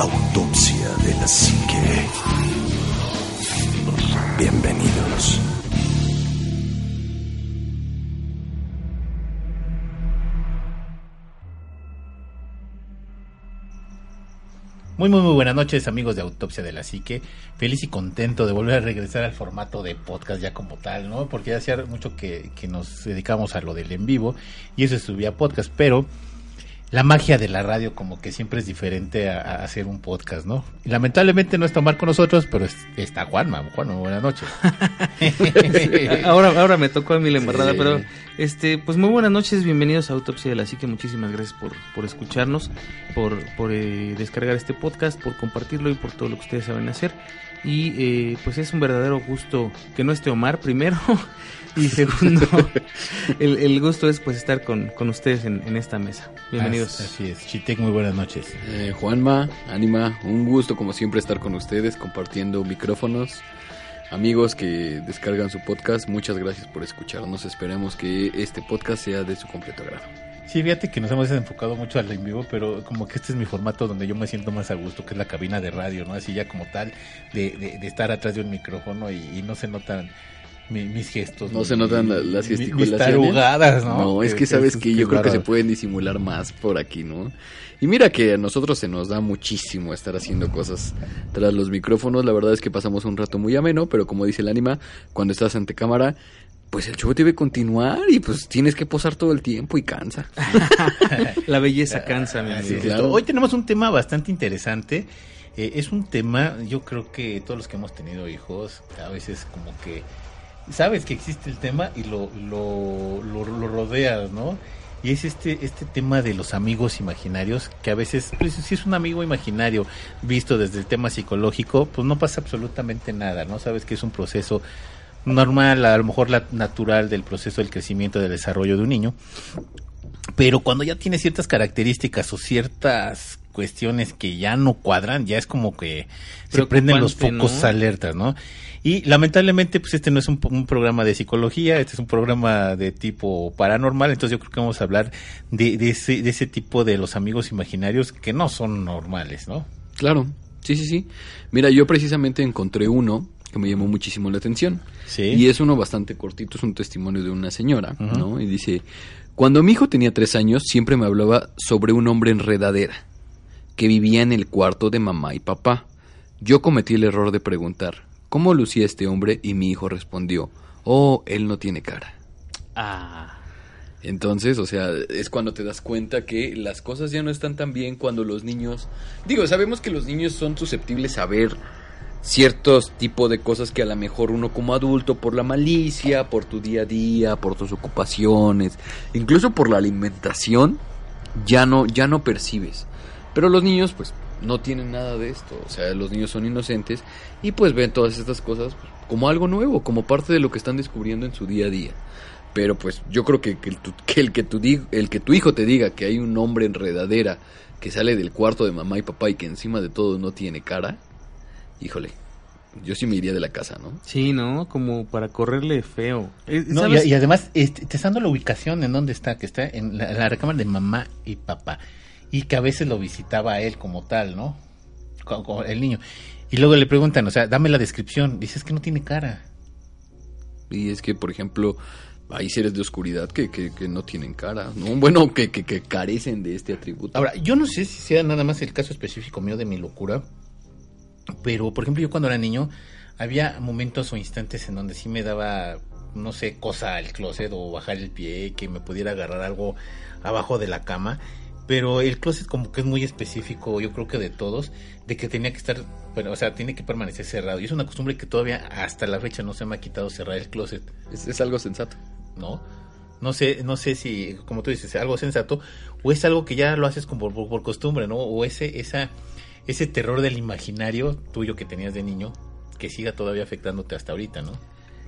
Autopsia de la Psique. Bienvenidos. Muy, muy, muy buenas noches, amigos de Autopsia de la Psique. Feliz y contento de volver a regresar al formato de podcast ya como tal, ¿no? Porque ya hacía mucho que, que nos dedicamos a lo del en vivo y eso se subía podcast, pero la magia de la radio como que siempre es diferente a, a hacer un podcast, ¿no? Y lamentablemente no está Omar con nosotros, pero es- está Juanma. Juanma, buenas noches. ahora, ahora me tocó a mí la embarrada, Sí. pero este, pues muy buenas noches, bienvenidos a Autopsia de la Psique, muchísimas gracias por, por escucharnos, por, por eh, descargar este podcast, por compartirlo y por todo lo que ustedes saben hacer. Y eh, pues es un verdadero gusto que no esté Omar primero y segundo, el, el gusto es pues estar con, con ustedes en, en esta mesa. Bienvenidos. Así es, Chitec, muy buenas noches. Eh, Juanma, Anima, un gusto como siempre estar con ustedes compartiendo micrófonos. Amigos que descargan su podcast, muchas gracias por escucharnos. Esperemos que este podcast sea de su completo agrado. Sí, fíjate que nos hemos enfocado mucho al en vivo, pero como que este es mi formato donde yo me siento más a gusto, que es la cabina de radio, ¿no? Así ya como tal, de, de, de estar atrás de un micrófono y, y no se notan mi- mis gestos. No mi- se notan la- las mi- Mis gesticulaciones. tarugadas, ¿no? No, es que sabes eso que es yo creo que se pueden disimular más por aquí, ¿no? Y mira que a nosotros se nos da muchísimo estar haciendo cosas tras los micrófonos. La verdad es que pasamos un rato muy ameno, pero como dice el Anima, cuando estás ante cámara, pues el show debe continuar y pues tienes que posar todo el tiempo y cansa. La belleza cansa, mi amigo. claro. Hoy tenemos un tema bastante interesante. Eh, es un tema, yo creo que todos los que hemos tenido hijos, a veces como que sabes que existe el tema y lo, lo, lo, lo rodeas, ¿no? Y es este, este tema de los amigos imaginarios, que a veces, pues, si es un amigo imaginario visto desde el tema psicológico, pues no pasa absolutamente nada, ¿no? Sabes que es un proceso normal, a lo mejor la natural del proceso del crecimiento, del desarrollo de un niño. Pero cuando ya tiene ciertas características o ciertas cuestiones que ya no cuadran, ya es como que se prenden los focos ¿no? alertas, ¿no? Y lamentablemente, pues este no es un, un programa de psicología, este es un programa de tipo paranormal, entonces yo creo que vamos a hablar de, de ese, de ese tipo de los amigos imaginarios que no son normales, ¿no? Claro, sí, sí, sí. Mira, yo precisamente encontré uno que me llamó muchísimo la atención. Sí. Y es uno bastante cortito, es un testimonio de una señora. ¿no? Y dice, cuando mi hijo tenía tres años, siempre me hablaba sobre un hombre enredadera que vivía en el cuarto de mamá y papá. Yo cometí el error de preguntar, ¿cómo lucía este hombre? Y mi hijo respondió, oh, él no tiene cara. Ah, Entonces, o sea, es cuando te das cuenta que las cosas ya no están tan bien cuando los niños... Digo, sabemos que los niños son susceptibles a ver ciertos tipos de cosas que a lo mejor uno como adulto, por la malicia, por tu día a día, por tus ocupaciones, incluso por la alimentación, ya no, ya no percibes. Pero los niños, pues, no tienen nada de esto. O sea, los niños son inocentes y pues ven todas estas cosas pues, como algo nuevo, como parte de lo que están descubriendo en su día a día. Pero pues yo creo que, que el, que el que tu el que tu hijo te diga que hay un hombre enredadera que sale del cuarto de mamá y papá y que encima de todo no tiene cara, híjole, yo sí me iría de la casa, ¿no? sí, ¿no? Como para correrle feo. Eh, No, y, y además, este, te está dando la ubicación en dónde está, que está en la, la recámara de mamá y papá. Y que a veces lo visitaba a él como tal, ¿no? Co- co- el niño. Y luego le preguntan, o sea, dame la descripción. Dices que no tiene cara. Y es que, por ejemplo, hay seres de oscuridad que, que, que no tienen cara, ¿no? Bueno, que, que carecen de este atributo. Ahora, yo no sé si sea nada más el caso específico mío de mi locura, pero por ejemplo, yo cuando era niño, había momentos o instantes en donde sí me daba, no sé, cosa al closet o bajar el pie, que me pudiera agarrar algo abajo de la cama. Pero el closet como que es muy específico, yo creo que de todos, de que tenía que estar, bueno, o sea, tiene que permanecer cerrado. Y es una costumbre que todavía hasta la fecha no se me ha quitado cerrar el closet. Es, es algo sensato. ¿no? No sé, no sé si, como tú dices, es algo sensato o es algo que ya lo haces como por, por costumbre, ¿no? O ese, esa, ese terror del imaginario tuyo que tenías de niño que siga todavía afectándote hasta ahorita, ¿no?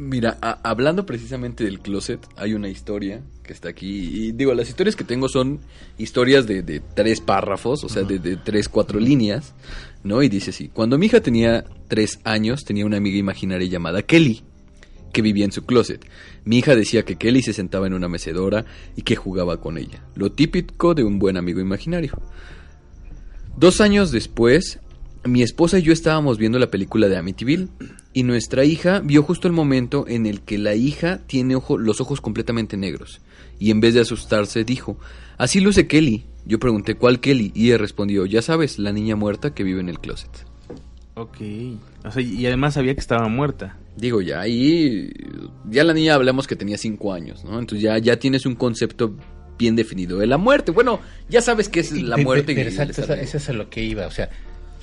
Mira, a- hablando precisamente del closet, hay una historia que está aquí. Y digo, las historias que tengo son historias de, de tres párrafos, o sea, de, de tres, cuatro líneas, ¿no? Y dice así, cuando mi hija tenía tres años, tenía una amiga imaginaria llamada Kelly, que vivía en su closet. Mi hija decía que Kelly se sentaba en una mecedora y que jugaba con ella, lo típico de un buen amigo imaginario. Dos años después, mi esposa y yo estábamos viendo la película de Amityville y nuestra hija vio justo el momento en el que la hija tiene ojo- los ojos completamente negros y en vez de asustarse dijo, así luce Kelly. Yo pregunté cuál Kelly y ella respondió, ya sabes, la niña muerta que vive en el closet. Ok. O sea, y además sabía que estaba muerta. Digo, ya ahí, ya la niña hablamos que tenía cinco años, ¿no? Entonces ya, ya tienes un concepto bien definido de la muerte. Bueno, ya sabes qué es la muerte. pero exacto, eso es a lo que iba, o sea,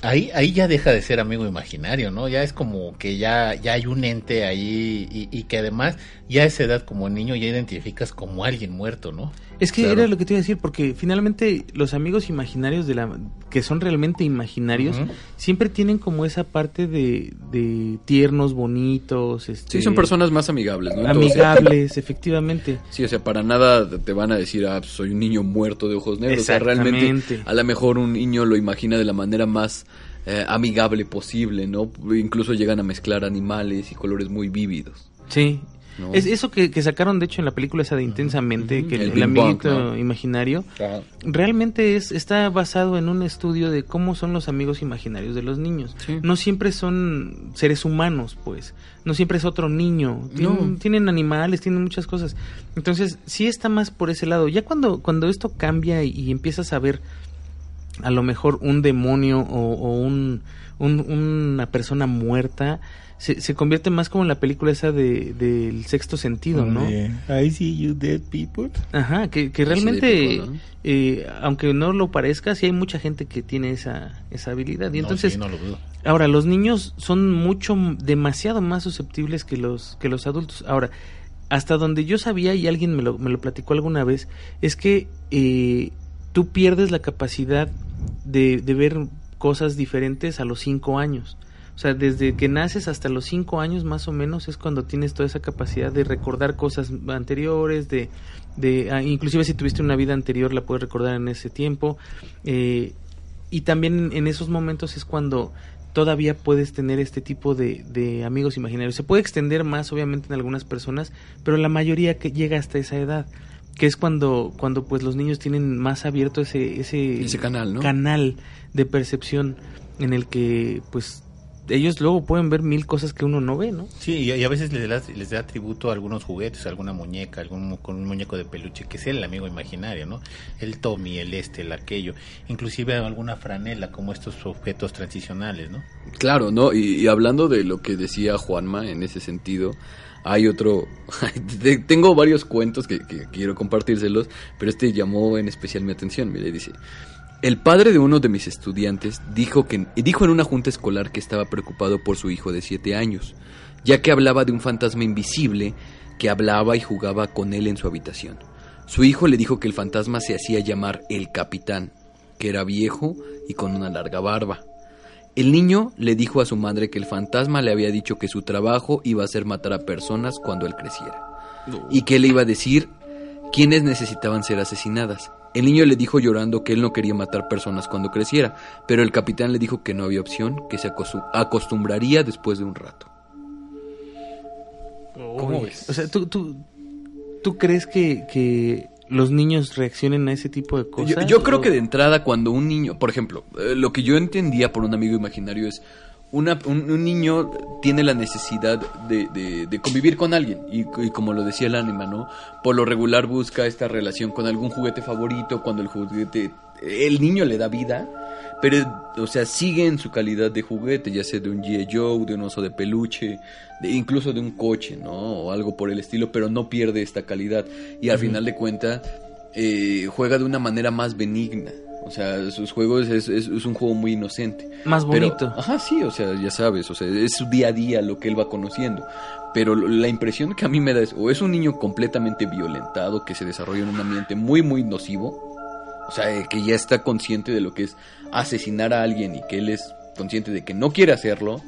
ahí, ahí ya deja de ser amigo imaginario, ¿no? Ya es como que ya, ya hay un ente ahí y, y que además ya a esa edad como niño ya identificas como alguien muerto, ¿no? Es que Claro. era lo que te iba a decir, porque finalmente los amigos imaginarios de la que son realmente imaginarios siempre tienen como esa parte de, de tiernos, bonitos, este, Sí, son personas más amigables, ¿no? Amigables, efectivamente. Sí, o sea, para nada te van a decir, ah, pues, soy un niño muerto de ojos negros. O sea, realmente, a lo mejor un niño lo imagina de la manera más eh, amigable posible, ¿no? Incluso llegan a mezclar animales y colores muy vívidos. Sí. ¿No? Es eso que, que sacaron de hecho en la película esa de Intensamente, que el, El amiguito ¿no? imaginario, realmente es está basado en un estudio de cómo son los amigos imaginarios de los niños. Sí. No siempre son seres humanos, pues. No siempre es otro niño. Tienen, No. tienen animales, tienen muchas cosas. Entonces, sí está más por ese lado. Ya cuando, cuando esto cambia y, y empiezas a ver a lo mejor un demonio o, o un, un- una persona muerta, se, se convierte más como en la película esa de del sexto sentido, ¿no? I see you dead people. Aja, que, que realmente, eh, aunque no lo parezca, sí hay mucha gente que tiene esa, esa habilidad. Y No, entonces, sí, no lo dudo. ahora, los niños son mucho, demasiado más susceptibles que los, que los adultos. Ahora, hasta donde yo sabía, y alguien me lo, me lo platicó alguna vez, es que eh, tú pierdes la capacidad de, de ver cosas diferentes a los cinco años. O sea, desde que naces hasta los cinco años más o menos es cuando tienes toda esa capacidad de recordar cosas anteriores, de, de ah, inclusive si tuviste una vida anterior la puedes recordar en ese tiempo. Eh, y también en esos momentos es cuando todavía puedes tener este tipo de, de amigos imaginarios. Se puede extender más, obviamente, en algunas personas, pero la mayoría que llega hasta esa edad, que es cuando, cuando pues los niños tienen más abierto ese, ese, Ese canal, ¿no? canal de percepción en el que pues ellos luego pueden ver mil cosas que uno no ve, ¿no? Sí, y, y a veces les da, les da tributo a algunos juguetes, a alguna muñeca, algún con un muñeco de peluche, que es el amigo imaginario, ¿no? El Tommy, el este, el aquello. Inclusive alguna franela, como estos objetos transicionales, ¿no? Claro, ¿no? Y, y hablando de lo que decía Juanma en ese sentido, hay otro... te- Tengo varios cuentos que, que quiero compartírselos, pero este llamó en especial mi atención. Mire, dice... El padre de uno de mis estudiantes dijo, que, dijo en una junta escolar que estaba preocupado por su hijo de 7 años, ya que hablaba de un fantasma invisible que hablaba y jugaba con él en su habitación. Su hijo le dijo que el fantasma se hacía llamar el capitán, que era viejo y con una larga barba. El niño le dijo a su madre que el fantasma le había dicho que su trabajo iba a ser matar a personas cuando él creciera. Y que le iba a decir quiénes necesitaban ser asesinadas. El niño le dijo llorando que él no quería matar personas cuando creciera, pero el capitán le dijo que no había opción, que se acostu- acostumbraría después de un rato. ¿Cómo ves? O sea, ¿tú, tú, tú crees que, que los niños reaccionen a ese tipo de Yo, cosas? yo creo ¿O- que de entrada cuando un niño, por ejemplo, eh, lo que yo entendía por un amigo imaginario es una, un, un niño tiene la necesidad de, de- de convivir con alguien y, y como lo decía el ánima, ¿no? Por lo regular busca esta relación con algún juguete favorito cuando el juguete, el niño le da vida, pero, o sea, sigue en su calidad de juguete, ya sea de un G.I. Joe, de un oso de peluche, de, incluso de un coche, ¿no? O algo por el estilo, pero no pierde esta calidad y al final de cuentas eh, juega de una manera más benigna. O sea, sus juegos es, es- es un juego muy inocente. Más Pero- bonito. ajá, sí, o sea, ya sabes, o sea, es su día a día lo que él va conociendo. Pero la impresión que a mí me da es, o es un niño completamente violentado que se desarrolla en un ambiente muy, muy nocivo, o sea, eh, que ya está consciente de lo que es asesinar a alguien y que él es consciente de que no quiere hacerlo,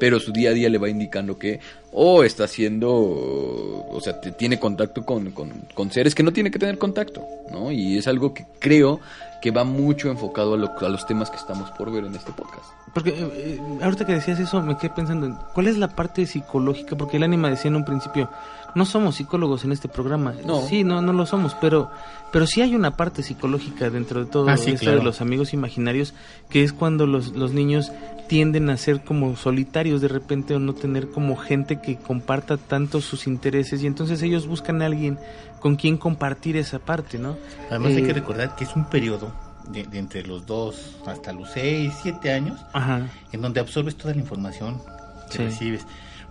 pero su día a día le va indicando que o está haciendo, o sea, tiene contacto con, con- con seres que no tiene que tener contacto, ¿no? Y es algo que creo que va mucho enfocado a, lo- a los temas que estamos por ver en este podcast. Porque eh, eh, ahorita que decías eso me quedé pensando en cuál es la parte psicológica, porque el ánima decía en un principio, no somos psicólogos en este programa. No. Sí, no, no lo somos, pero, pero sí hay una parte psicológica dentro de todo Ah, sí, esto claro. de los amigos imaginarios, que es cuando los, los niños tienden a ser como solitarios de repente o no tener como gente que comparta tanto sus intereses y entonces ellos buscan a alguien con quien compartir esa parte, ¿no? Además hay Eh, que recordar que es un periodo de, de entre los dos hasta los seis, siete años, Ajá. en donde absorbes toda la información que Sí. recibes,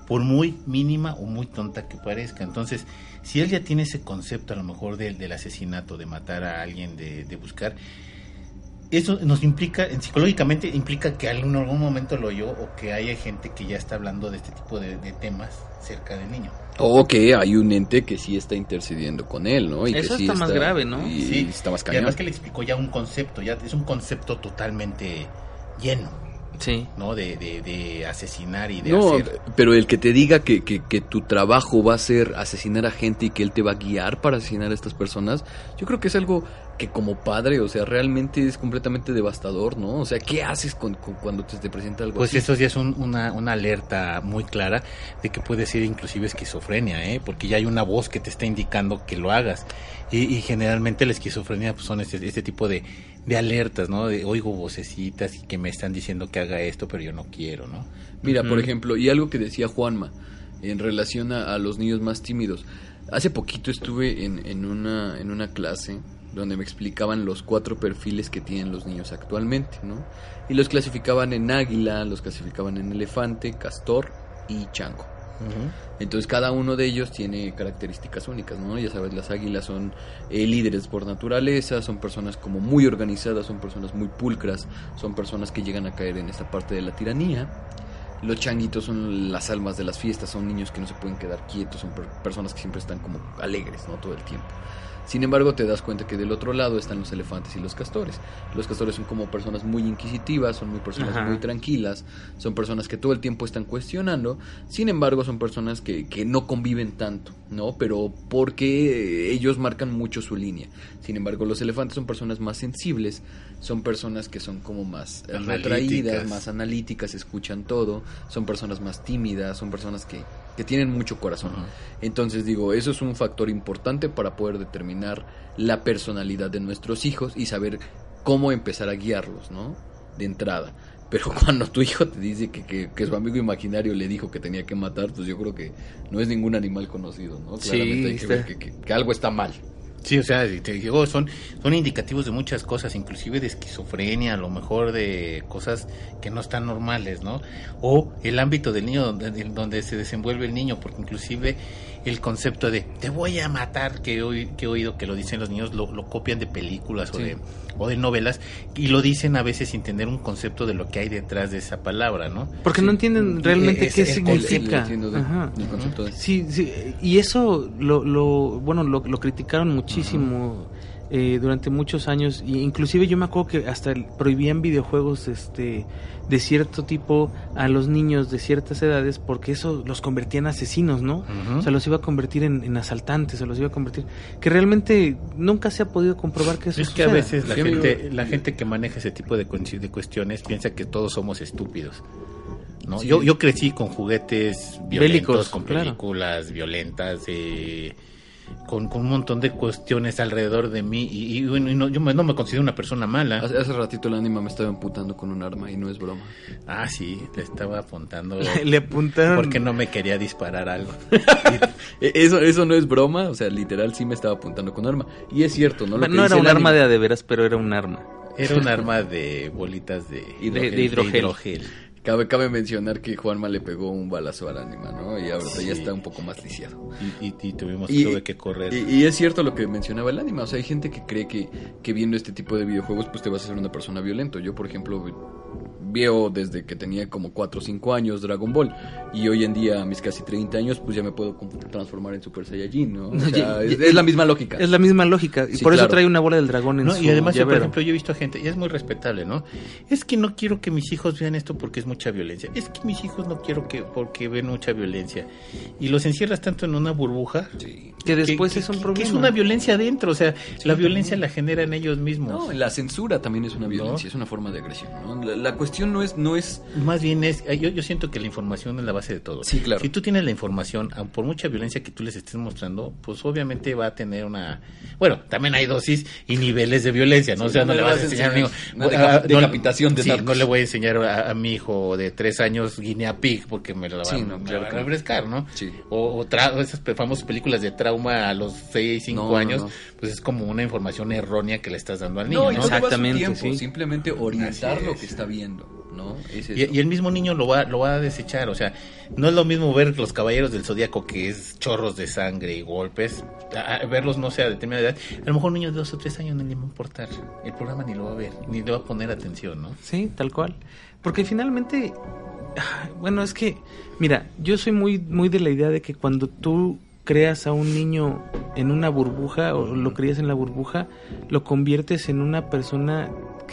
por muy mínima o muy tonta que parezca. Entonces, si él ya tiene ese concepto a lo mejor del, del asesinato, de matar a alguien, de, de buscar, eso nos implica, en- psicológicamente implica que en algún momento lo oyó o que haya gente que ya está hablando de este tipo de, de temas cerca del niño. O que hay un ente que sí está intercediendo con él, ¿no? Y que Eso sí está más grave, ¿no? Y, Sí, está más Y cañón. además que le explicó ya un concepto, ya es un concepto totalmente lleno, Sí. ¿no? De, de, de asesinar y de No, hacer. pero el que te diga que, que, que tu trabajo va a ser asesinar a gente y que él te va a guiar para asesinar a estas personas, yo creo que es algo que como padre, o sea, realmente es completamente devastador, ¿no? O sea, ¿qué haces con, con- cuando te, te presenta algo Pues así? eso ya es un- una, una alerta muy clara de que puede ser inclusive esquizofrenia, ¿eh? porque ya hay una voz que te está indicando que lo hagas. Y, y generalmente la esquizofrenia pues, son este, este tipo de, de alertas, ¿no? De oigo vocecitas y que me están diciendo que haga esto, pero yo no quiero, ¿no? Mira, por ejemplo, y algo que decía Juanma en relación a, a los niños más tímidos. Hace poquito estuve en, en, una, en una clase donde me explicaban los cuatro perfiles que tienen los niños actualmente, ¿no? Y los clasificaban en águila, los clasificaban en elefante, castor y chango. Entonces cada uno de ellos tiene características únicas, ¿no? Ya sabes, las águilas son eh, líderes por naturaleza, son personas como muy organizadas, son personas muy pulcras, son personas que llegan a caer en esta parte de la tiranía. Los changuitos son las almas de las fiestas, son niños que no se pueden quedar quietos, son per- personas que siempre están como alegres, ¿no? Todo el tiempo. Sin embargo, te das cuenta que del otro lado están los elefantes y los castores. Los castores son como personas muy inquisitivas, son muy personas Ajá. muy tranquilas, son personas que todo el tiempo están cuestionando. Sin embargo, son personas que, que no conviven tanto, ¿no? Pero porque ellos marcan mucho su línea. Sin embargo, los elefantes son personas más sensibles, son personas que son como más eh, Analíticas. retraídas, más analíticas, escuchan todo, son personas más tímidas, son personas que, que tienen mucho corazón. Entonces digo, eso es un factor importante para poder determinar la personalidad de nuestros hijos y saber cómo empezar a guiarlos, ¿no? De entrada. Pero cuando tu hijo te dice que, que, que su amigo imaginario le dijo que tenía que matar, pues yo creo que no es ningún animal conocido, ¿no? Sí, Claramente hay que ver que algo está mal. Sí, o sea, te digo, son, son indicativos de muchas cosas, inclusive de esquizofrenia, a lo mejor de cosas que no están normales, ¿no? O el ámbito del niño donde, de- donde se desenvuelve el niño, porque inclusive el concepto de te voy a matar, que he, oí- que he oído que lo dicen los niños, lo, lo copian de películas o, de, o de novelas, y lo dicen a veces sin tener un concepto de lo que hay detrás de esa palabra, ¿no? Porque no entienden realmente qué es- el- El- el- significa. Ajá. de- Sí, sí, y eso lo, lo bueno, lo, lo criticaron muchísimo eh, durante muchos años, y inclusive yo me acuerdo que hasta prohibían videojuegos este de cierto tipo a los niños de ciertas edades porque eso los convertía en asesinos, ¿no? Ujú. O sea, los iba a convertir en, en asaltantes, se los iba a convertir... Que realmente nunca se ha podido comprobar que eso Es que a suceda. veces la Sí, amigo. gente, la gente que maneja ese tipo de, cues- de cuestiones piensa que todos somos estúpidos. ¿no? Sí. Yo, yo crecí con juguetes violentos, Bélicos, con claro. películas violentas, eh, con, con un montón de cuestiones alrededor de mí. Y, y, no, yo me- no me considero una persona mala. Hace, hace ratito el ánima me estaba emputando con un arma y no es broma. Ah, sí, le estaba apuntando Le apuntaron... porque no me quería disparar algo. E- Eso, eso no es broma, o sea, literal sí me estaba apuntando con arma. Y es cierto, ¿no? Lo no era un arma de a de veras, pero era un arma. Era un arma de bolitas de de hidrogel. hidrogel. Cabe, cabe mencionar que Juanma le pegó un balazo al ánima, ¿no? Y ahorita Sí. ya está un poco más lisiado. Y, y- y tuvimos Y- tuve que correr. Y, es cierto lo que mencionaba el ánima, o sea, hay gente que cree que, que viendo este tipo de videojuegos pues te vas a ser una persona violenta. Yo, por ejemplo, veo desde que tenía como 4 o 5 años Dragon Ball y hoy en día a mis casi 30 años pues ya me puedo transformar en Super Saiyajin, ¿no? O sea, Y- es, es la misma lógica. Es la misma lógica. Y Sí, por eso trae una bola del dragón en ¿no? su Y además, yo, por ejemplo, yo he visto a gente, y es muy respetable, ¿no? Es que no quiero que mis hijos vean esto porque es mucha violencia. Es que mis hijos no quiero que porque ven mucha violencia. Y los encierras tanto en una burbuja. Sí. que después que- es un que- problema. Que es una violencia adentro, o sea, la violencia la generan ellos mismos. No, la censura también es una violencia, es una forma de agresión. ¿no? La, la cuestión no es, no es Más bien es, yo, yo siento que la información es la base de todo. Sí, claro. Si tú tienes la información, aun por mucha violencia que tú les estés mostrando, pues obviamente va a tener una... Bueno, también hay dosis y niveles de violencia, ¿no? Sí, o sea, no no, le vas a a enseñar a enseñar Ah, deca- decapitación de sí, no le voy a enseñar a, a mi hijo de tres años Guinea Pig porque me van, Sí, no, me claro la van que a no. refrescar, ¿no? Sí. O, o tra- esas famosas películas de trauma a los seis, cinco No, no, años, no. Pues es como una información errónea que le estás dando al niño, No, Exactamente, tiempo, sí. simplemente orientar lo que está viendo, ¿no? Es Y, el mismo niño lo va, lo va a desechar, o sea, no es lo mismo ver los caballeros del zodiaco que es chorros de sangre y golpes, a- a verlos no sé a determinada edad, a lo mejor un niño de dos o tres años no le va a importar, el programa ni lo va a ver, ni le va a poner atención, ¿no? Sí, tal cual. Porque finalmente, bueno, es que, mira, yo soy muy, muy de la idea de que cuando tú creas a un niño en una burbuja o lo crías en la burbuja, lo conviertes en una persona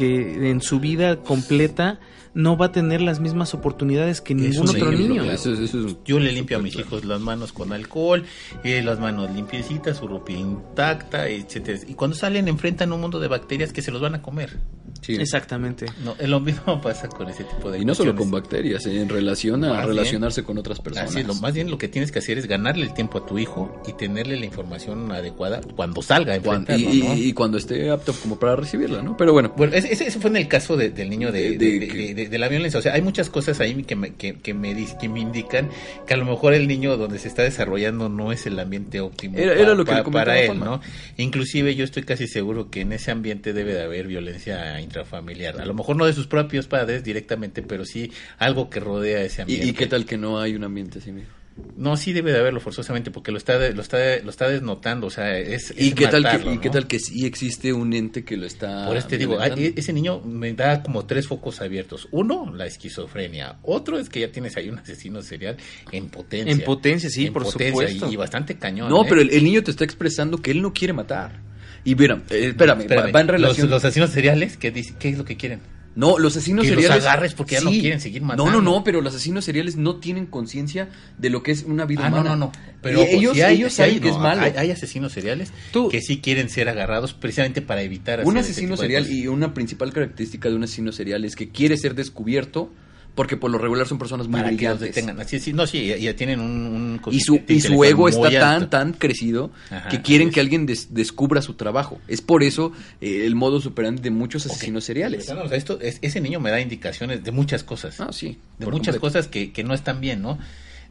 que en su vida completa no va a tener las mismas oportunidades que ningún otro niño. claro. Eso es- eso es- Yo le limpio a mis claro. hijos las manos con alcohol, eh, las manos limpiecitas, su ropa intacta, etcétera. Y cuando salen enfrentan un mundo de bacterias que se los van a comer. Sí. Exactamente. No, lo mismo pasa con ese tipo de Y no solo con bacterias, eh, en relación a Más bien. relacionarse con otras personas. Así es, lo más bien lo que tienes que hacer es ganarle el tiempo a tu hijo y tenerle la información adecuada cuando salga a Cuan- y, y- ¿no? y cuando esté apto como para recibirla, ¿no? Pero bueno, Bueno, ese, ese fue en el caso de- del niño de, la violencia. O sea, hay muchas cosas ahí que me, que, que me, dis- que me indican que a lo mejor el niño donde se está desarrollando no es el ambiente óptimo Era- pa- era lo que para él. ¿no? Inclusive yo estoy casi seguro que en ese ambiente debe de haber violencia intrafamiliar. A lo mejor no de sus propios padres directamente, pero sí algo que rodea ese ¿y, ambiente. y qué tal que no hay un ambiente así, mijo? No, sí debe de haberlo forzosamente porque lo está de- lo está de- lo está desnotando, o sea, es, ¿Y es qué, tal que, y qué hay- que sí existe un ente que lo está Por eso te digo, hay- ese niño me da como tres focos abiertos. Uno, la esquizofrenia. Otro es que ya tienes ahí un asesino serial en potencia. En potencia, sí, En por potencia, supuesto. Y, y bastante cañón. No, ¿eh? pero el, el niño te está expresando que él no quiere matar. Y mira, eh, espérame, Espérame, va, va en relación... Los, los asesinos seriales, ¿qué, dice- ¿qué es lo que quieren? No, los asesinos Que los seriales. agarres porque ya no quieren seguir matando. No, no, no, pero los asesinos seriales no tienen conciencia de lo que es una vida Ah, no, humana. no, no. Pero Y ojo, ellos, hay- ellos sí hay- saben que no, es malo. Hay, hay asesinos seriales Tú- que sí quieren ser agarrados precisamente para evitar un ese asesino serial y una principal característica de un asesino serial es que quiere ser descubierto porque por lo regular son personas muy para que los brillantes. detengan. Así, sí, no, sí, ya, ya tienen un, un Y su, y su ego está tan, tan crecido Ajá, que quieren que alguien des- descubra su trabajo. Es por eso eh, el modo superante de muchos asesinos seriales. Pero, o sea, esto, es- ese niño me da indicaciones de muchas cosas. Ah, sí. de muchas completo. cosas que, que no están bien, ¿no?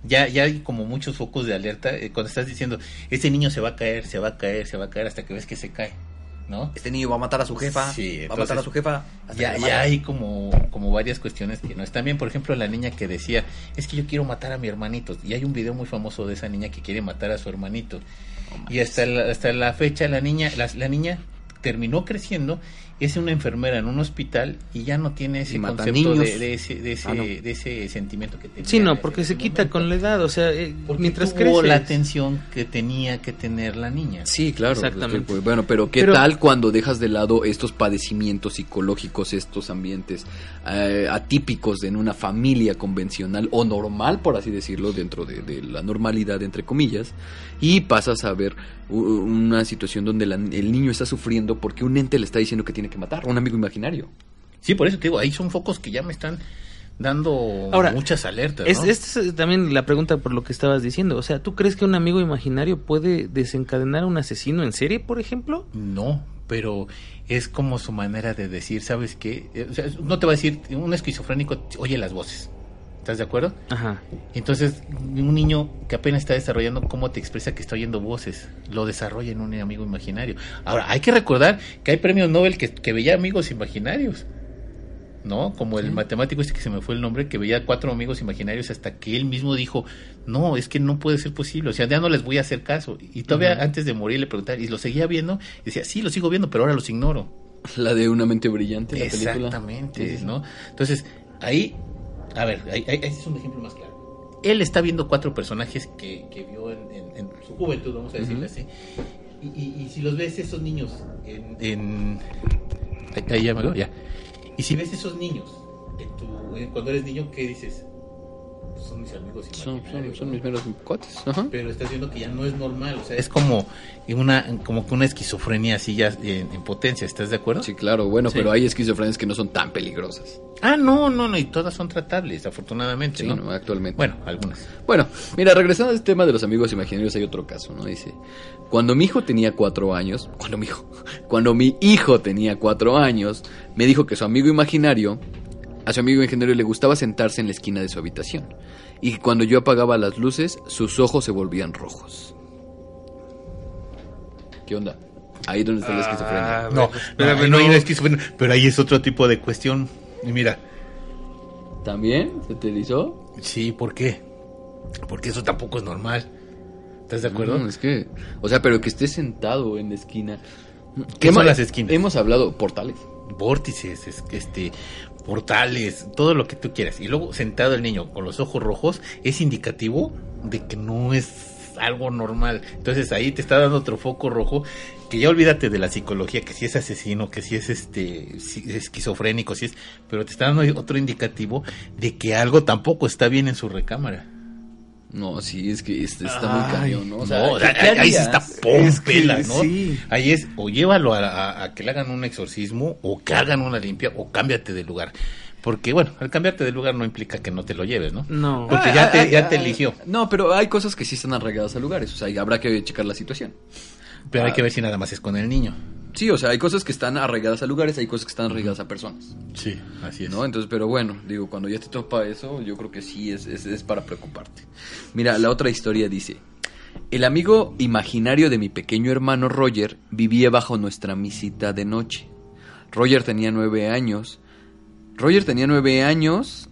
Ya, ya hay como muchos focos de alerta eh, cuando estás diciendo, ese niño se va a caer, se va a caer, se va a caer hasta que ves que se cae, ¿no? Este niño va a matar a su jefa. Sí, va a matar a su jefa. Ya, ya hay como, como varias cuestiones que no están bien. Por ejemplo, la niña que decía, es que yo quiero matar a mi hermanito. Y hay un video muy famoso de esa niña que quiere matar a su hermanito. y hasta la, hasta la fecha la niña, la, la niña terminó creciendo, es una enfermera en un hospital y ya no tiene ese concepto niños. de, de ese, de, ese, Ah, no. de ese sentimiento que tenía. Sí, no, ese- porque se ese quita momento. con la edad, o sea, eh, Porque mientras tuvo la atención que tenía que tener la niña. Sí, claro. Exactamente. pues, bueno, pero ¿qué Pero- tal cuando dejas de lado estos padecimientos psicológicos, estos ambientes eh, atípicos en una familia convencional o normal, por así decirlo, dentro de, de la normalidad, entre comillas, y pasas a ver una situación donde la- el niño está sufriendo porque un ente le está diciendo que tiene que matar, un amigo imaginario. Sí, por eso te digo, ahí son focos que ya me están dando Ahora, muchas alertas. Esta es también la pregunta por lo que estabas diciendo. O sea, ¿tú crees que un amigo imaginario puede desencadenar a un asesino en serie, por ejemplo? No, pero es como su manera de decir, ¿sabes qué? Eh, o sea, no te va a decir, un esquizofrénico oye las voces. ¿Estás de acuerdo? Ajá. Entonces, un niño que apenas está desarrollando cómo te expresa que está oyendo voces, lo desarrolla en un amigo imaginario. Ahora, hay que recordar que hay premios Nobel que, que veía amigos imaginarios. ¿No? Como el matemático este que se me fue el nombre, que veía cuatro amigos imaginarios hasta que él mismo dijo, no, es que no puede ser posible, o sea, ya no les voy a hacer caso. Y todavía antes de morir le preguntaba, y lo seguía viendo, y decía, sí, lo sigo viendo, pero ahora los ignoro. La de una mente brillante, la película. Exactamente. ¿no? Entonces, ahí, a ver, ahí, ahí- es un ejemplo más claro. Él está viendo cuatro personajes que, que vio en, en- en su juventud, vamos a decirle Ujú. así. Y, y- y si los ves esos niños en... en- ahí- ahí ya me veo, ya. Y si ves esos niños en tu- cuando eres niño, ¿qué dices? Son mis amigos Son, son, imaginarios, son ¿no? mis meros cuates. Ajá. pero estás viendo que ya no es normal, o sea, es como una como que una esquizofrenia así ya en, en potencia, ¿estás de acuerdo? Sí, claro, bueno, Sí. pero hay esquizofrenias que no son tan peligrosas. Ah, no, no, no, y todas son tratables, afortunadamente, Sí, ¿no? ¿no? Actualmente. Bueno, algunas. Bueno, mira, regresando al tema de los amigos imaginarios, hay otro caso, ¿no? Dice, cuando mi hijo tenía cuatro años, cuando mi hijo, cuando mi hijo tenía cuatro años, me dijo que su amigo imaginario, a su amigo imaginario le gustaba sentarse en la esquina de su habitación. Y cuando yo apagaba las luces, sus ojos se volvían rojos. ¿Qué onda? Ahí donde está la esquizofrenia. Ah, No, bueno, no, no hay una esquizofrenia, pero ahí es otro tipo de cuestión. Y mira, ¿También? ¿Se te erizó? sí, ¿por qué? Porque eso tampoco es normal. ¿Estás de acuerdo? No, es que, o sea, pero que esté sentado en la esquina. ¿Qué son ma- las esquinas? Hemos hablado portales. Vórtices, es- este, portales, todo lo que tú quieras. Y luego sentado el niño con los ojos rojos es indicativo de que no es algo normal. Entonces ahí te está dando otro foco rojo que ya olvídate de la psicología, que si es asesino, que si es este si es esquizofrénico, si es, pero te está dando otro indicativo de que algo tampoco está bien en su recámara. No, sí, es que este está muy cañón, ¿no? O sea, No, ¿qué- ahí, qué ahí sí está Es pompela, que ¿no? sí. Ahí es o llévalo a, a- a que le hagan un exorcismo o que hagan una limpia o cámbiate de lugar. Porque bueno, al cambiarte de lugar no implica que no te lo lleves, ¿no? No. Porque ya te, ya te eligió. No, pero hay cosas que sí están arraigadas a lugares, o sea, y habrá que checar la situación. Pero hay Ah. que ver si nada más es con el niño. Sí, o sea, hay cosas que están arraigadas a lugares, hay cosas que están arraigadas a personas, Sí, así es. ¿no? Entonces, pero bueno, digo, cuando ya te topa eso, yo creo que sí es, es, es para preocuparte. Mira, la otra historia dice, el amigo imaginario de mi pequeño hermano Roger vivía bajo nuestra misita de noche. Roger tenía nueve años. Roger tenía nueve años.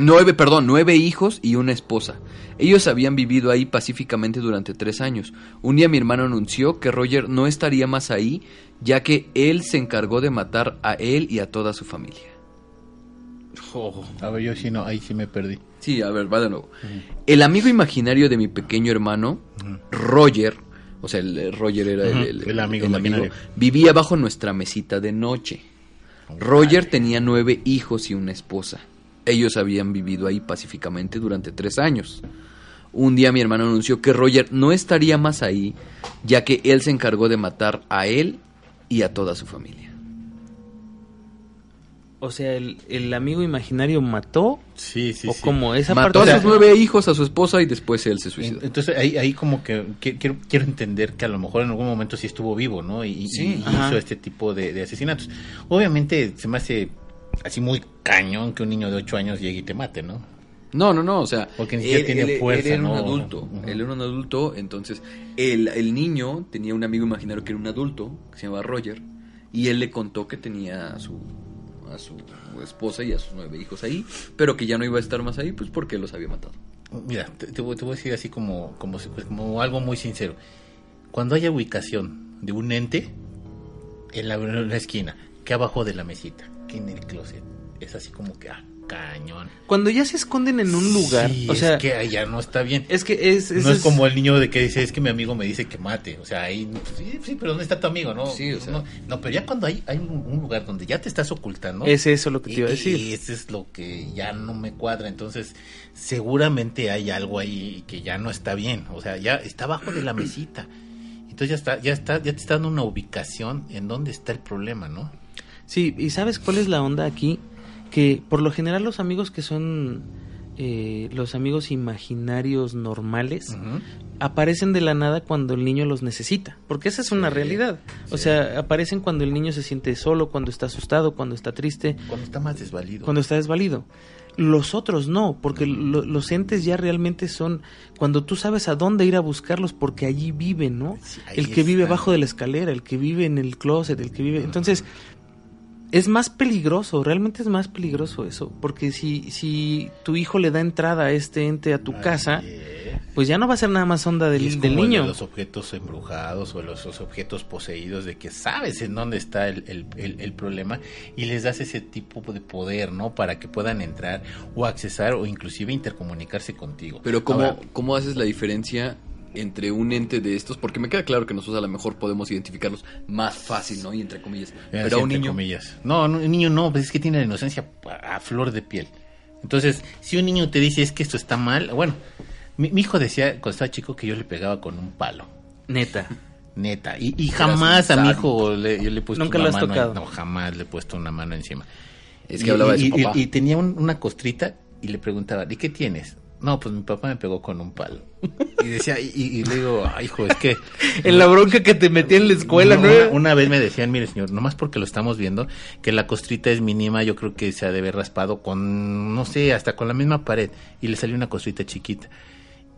Nueve, perdón, nueve hijos y una esposa. Ellos habían vivido ahí pacíficamente durante tres años. Un día mi hermano anunció que Roger no estaría más ahí, ya que él se encargó de matar a él y a toda su familia. Oh. A ver, yo sí no, ahí sí me perdí. Sí, a ver, va de nuevo. El amigo imaginario de mi pequeño hermano, Roger, o sea, el, el Roger era el, el- el amigo imaginario. vivía bajo nuestra mesita de noche. Roger tenía nueve hijos y una esposa. Ellos habían vivido ahí pacíficamente durante tres años. Un día mi hermano anunció que Roger no estaría más ahí, ya que él se encargó de matar a él y a toda su familia. O sea, el, el amigo imaginario mató Sí, sí, o sí. como esa Mató parte a sus nueve hijos, a su esposa y después él se suicidó. Entonces ahí, ahí como que qui- quiero, quiero entender que a lo mejor en algún momento sí estuvo vivo, ¿no? Y, Sí. hizo este tipo de, de asesinatos. Obviamente se me hace así muy cañón que un niño de 8 años llegue y te mate, ¿no? No, no, no, o sea, Porque ni siquiera tiene fuerza, él era ¿no? un adulto, él era un adulto, entonces el, el niño tenía un amigo imaginario que era un adulto, que se llamaba Roger, y él le contó que tenía a su, a su esposa y a sus nueve hijos ahí, pero que ya no iba a estar más ahí, pues porque los había matado. Mira, te, te voy, te voy a decir así como, como, pues, como algo muy sincero. Cuando haya ubicación de un ente en la, en la esquina, que abajo de la mesita, en el closet, es así como que, ah, cañón. Cuando ya se esconden en un lugar, Sí, o sea, es que ya no está bien. es que es, no es como el niño de que dice, es que mi amigo me dice que mate. O sea, ahí, pues, sí, sí, pero ¿dónde está tu amigo? No, Sí, o sea. no, no, pero ya cuando hay, hay un, lugar donde ya te estás ocultando. es eso lo que y, te iba a y decir. ese es lo que ya no me cuadra. Entonces, seguramente hay algo ahí que ya no está bien. O sea, ya está abajo de la mesita. Entonces ya está, ya está, ya te está dando una ubicación en donde está el problema, ¿no? Sí, y ¿sabes cuál es la onda aquí? Que por lo general los amigos que son eh, los amigos imaginarios normales aparecen de la nada cuando el niño los necesita, porque esa es una Sí, realidad. O sea, aparecen cuando el niño se siente solo, cuando está asustado, cuando está triste, Cuando está más desvalido. cuando está desvalido. Los otros no, porque lo- los entes ya realmente son cuando tú sabes a dónde ir a buscarlos porque allí viven, ¿no? Sí, el que vive abajo de la escalera, el que vive en el closet, el que vive... Entonces, es más peligroso, realmente es más peligroso eso, porque si, si tu hijo le da entrada a este ente a tu Así casa, es. pues ya no va a ser nada más onda Y del, es del como el de niño. los objetos embrujados o los, los objetos poseídos de que sabes en dónde está el, el- el- el problema y les das ese tipo de poder, ¿no? Para que puedan entrar o accesar o inclusive intercomunicarse contigo. Pero ¿cómo, Ahora, ¿cómo haces la diferencia entre un ente de estos? Porque me queda claro que nosotros a lo mejor podemos identificarlos más fácil, ¿no? Y entre comillas. Eh, Pero a un entre niño... comillas. No, no, un niño no, pues es que tiene la inocencia a flor de piel. Entonces, si un niño te dice es que esto está mal, bueno, mi, mi hijo decía cuando estaba chico que yo le pegaba con un palo, Neta. neta, y, y jamás a mi hijo le, yo le he puesto Nunca una lo has mano, tocado. no, jamás le he puesto una mano encima. Es que Y- hablaba y, de su y- papá. y tenía un- una costrita y le preguntaba, ¿y qué tienes? No, pues mi papá me pegó con un palo. Y decía, y, y- le digo, ay, hijo, es que... En la bronca que te metí en la escuela, ¿no? Una, una vez me decían, mire señor, nomás porque lo estamos viendo, que la costrita es mínima, yo creo que se ha de haber raspado con, no sé, hasta con la misma pared, y le salió una costrita chiquita.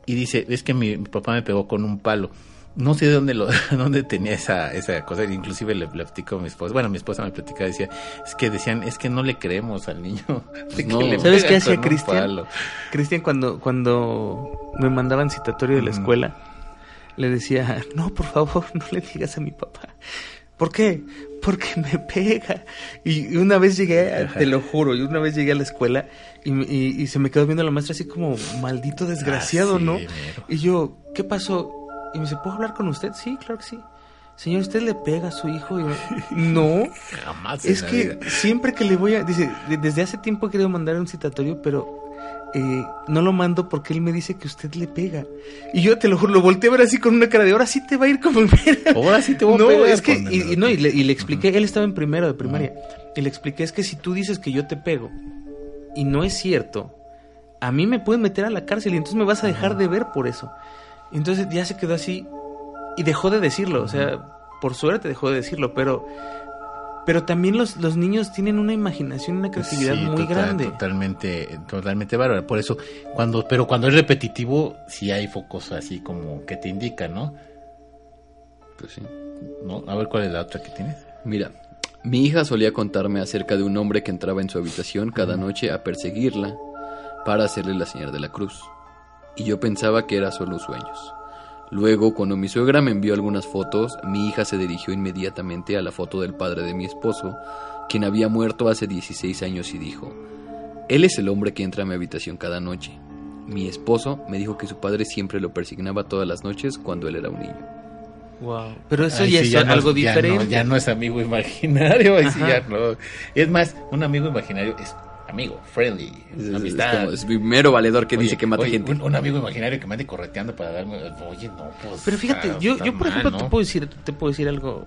Y dice, es que mi, mi papá me pegó con un palo. No sé de dónde lo, dónde tenía esa, esa cosa, inclusive le platico a mi esposa, bueno, mi esposa me platicaba, decía, es que decían, es que no le creemos al niño. de que No. le ¿Sabes qué hacía Cristian? palo". Cristian, cuando, cuando me mandaban citatorio de la escuela, le decía, no, por favor, no le digas a mi papá. ¿Por qué? Porque me pega. Y una vez llegué, te lo juro, y una vez llegué a la escuela y, y- y se me quedó viendo la maestra así como, maldito desgraciado, Ah, sí, ¿no? mero. Y yo, ¿qué pasó? Y me dice, ¿puedo hablar con usted? Sí, claro que sí. Señor, ¿usted le pega a su hijo? Y yo, no. Jamás Es que vida. siempre que le voy a... Dice, de- desde hace tiempo he querido mandar un citatorio, pero eh, no lo mando porque él me dice que usted le pega. Y yo te lo juro, lo volteé a ver así con una cara de, ahora sí te va a ir como... Ahora sí te voy a no, pegar es que... Y, no, y le, y le expliqué, él estaba en primero de primaria, y le expliqué, es que si tú dices que yo te pego y no es cierto, a mí me pueden meter a la cárcel y entonces me vas a dejar de ver por eso. Y entonces ya se quedó así y dejó de decirlo, o sea, por suerte dejó de decirlo, pero pero también los, los niños tienen una imaginación, una creatividad Sí, muy total- grande. Totalmente, totalmente bárbara. Por eso, cuando, pero cuando es repetitivo, sí hay focos así como que te indican, ¿no? Pues sí. ¿No? A ver cuál es la otra que tienes. Mira, mi hija solía contarme acerca de un hombre que entraba en su habitación cada noche a perseguirla para hacerle la señal de la cruz. Y yo pensaba que era solo sueños. Luego, cuando mi suegra me envió algunas fotos, mi hija se dirigió inmediatamente a la foto del padre de mi esposo, quien había muerto hace 16 años y dijo, Él es el hombre que entra a mi habitación cada noche. Mi esposo me dijo que su padre siempre lo persignaba todas las noches cuando él era un niño. Wow. Pero eso Ay, ya sí, es no algo ya diferente. no- Ya no, es amigo imaginario, sí Ajá. ya no. Es más, un amigo imaginario es amigo, friendly, Es, es- amistad. es como- es mi mero valedor que Oye, dice que mata oye, gente. Un, un amigo imaginario que me ande correteando para darme. Oye, no, pues. Pero fíjate, está- yo, yo por mal, ejemplo ¿no? te puedo decir, te puedo decir algo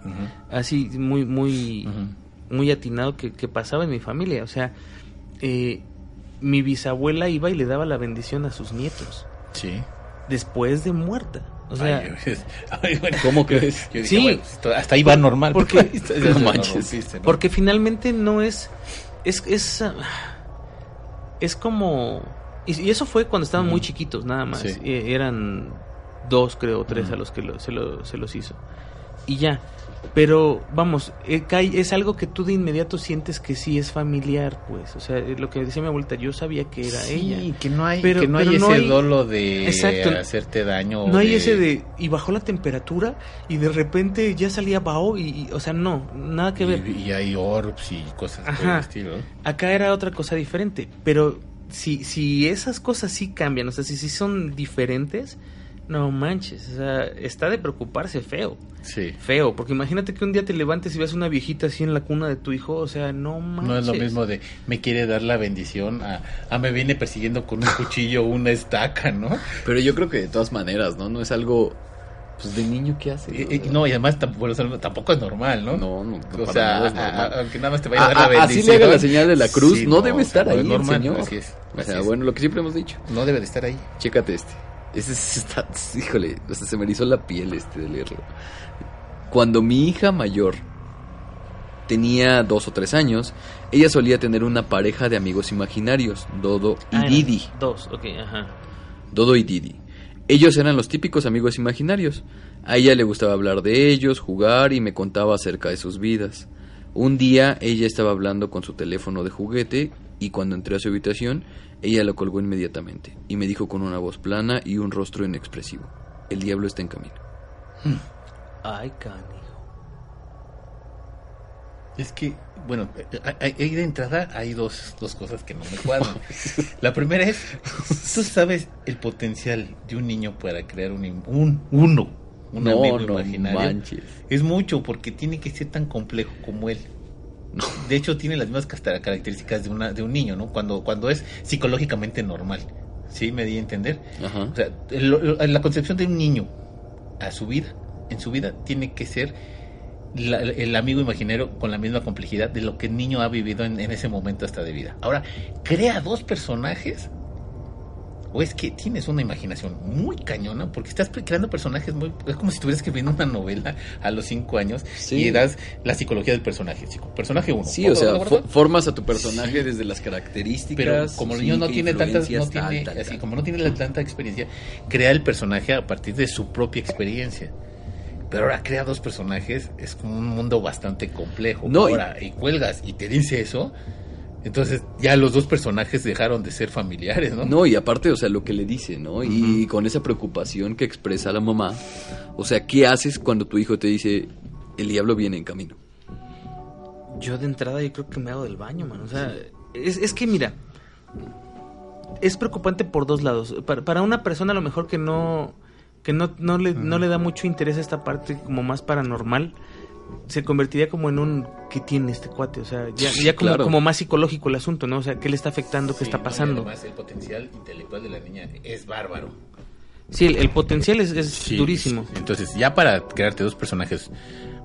así muy, muy, muy atinado que, que pasaba en mi familia. O sea, eh, mi bisabuela iba y le daba la bendición a sus nietos Sí. después de muerta. O sea, Ay, es- ay, bueno, ¿Cómo crees? Yo dije, Sí. bueno, pues, hasta ahí va normal. porque- ya No manches. rompiste, ¿no? porque finalmente no es, es, es, ah, es como, y, y eso fue cuando estaban muy chiquitos, nada más. Sí. Eh, eran dos, creo, tres a los que lo- se, lo- se los hizo. Y ya. Pero vamos, eh, es algo que tú de inmediato sientes que sí es familiar, pues. O sea, lo que decía mi abuelita, yo sabía que era Sí, ella. que no hay, Pero- que no hay ese no hay- dolo de Exacto. hacerte daño. No hay ese de y bajó la temperatura y de repente ya salía bao y, y- o sea, no, nada que ver. Y, y hay orbs y cosas por Ajá. el estilo. Acá era otra cosa diferente, pero si, si esas cosas sí cambian, o sea, si sí son diferentes, no manches, o sea, está de preocuparse feo, Sí. feo, porque imagínate que un día te levantes y veas una viejita así en la cuna de tu hijo, o sea, no manches. No es lo mismo de me quiere dar la bendición a, a me viene persiguiendo con un cuchillo o una estaca, ¿no? Pero yo creo que de todas maneras, ¿no? No es algo pues de niño que hace. Y, y- no, y además tampoco, o tampoco es normal, ¿no? No, no, O para sea, nada es a- a- normal. aunque nada más te vaya a A- dar la a- bendición. así le haga la señal de la cruz, Sí, no, debe o sea, estar no ahí, es normal, señor. así es, O sea, es. bueno, lo que siempre hemos dicho. No debe de estar ahí. Chécate este. Ese es- está, híjole, o sea, se me erizó la piel este de leerlo. Cuando mi hija mayor tenía dos o tres años, ella solía tener una pareja de amigos imaginarios, Dodo y Ah, Didi. Dos, ok, ajá. Dodo y Didi. Ellos eran los típicos amigos imaginarios. A ella le gustaba hablar de ellos, jugar y me contaba acerca de sus vidas. Un día ella estaba hablando con su teléfono de juguete y cuando entré a su habitación, ella lo colgó inmediatamente y me dijo con una voz plana y un rostro inexpresivo, el diablo está en camino. Ay, canijo. Es que, bueno, ahí ahí de entrada hay dos, dos cosas que no me cuadran. La primera es, tú sabes el potencial de un niño para crear un, un uno, un No, amigo no imaginario. manches. Es mucho porque tiene que ser tan complejo como él. De hecho, tiene las mismas características de, una, de un niño, ¿no? Cuando, cuando es psicológicamente normal. ¿Sí? ¿Me di a entender? Ajá. O sea, lo- la concepción de un niño a su vida, en su vida, tiene que ser la- el amigo imaginario con la misma complejidad de lo que el niño ha vivido en, en ese momento hasta de vida. Ahora, crea dos personajes. O es que tienes una imaginación muy cañona porque estás creando personajes muy... Es como si estuvieras escribiendo una novela a los cinco años Sí. y das la psicología del personaje. Psico- Personaje uno. Sí, o sea, formas a tu personaje desde las características. pero como el niño no tiene tantas no influencias, tiene tal, tal, así tal. como no tiene la tanta experiencia crea el personaje a partir de su propia experiencia pero ahora crea dos personajes es como un mundo bastante complejo No, y, cuelgas y te dice eso entonces ya los dos personajes dejaron de ser familiares no No, y aparte, o sea, lo que le dice, ¿no? Y con esa preocupación que expresa la mamá, o sea, ¿qué haces cuando tu hijo te dice, el diablo viene en camino? Yo de entrada yo creo que me hago del baño, man. O sea, es, es que mira, es preocupante por dos lados. Para, para una persona a lo mejor que no que no, no, le, no le da mucho interés a esta parte como más paranormal, se convertiría como en un ¿qué tiene este cuate? O sea, ya, ya como, Claro. como más psicológico el asunto, ¿no? O sea, ¿qué le está afectando? ¿Qué Sí, está no, pasando? además el potencial intelectual de la niña es bárbaro Sí, el, el potencial es, es Sí, durísimo. Entonces, ya para crearte dos personajes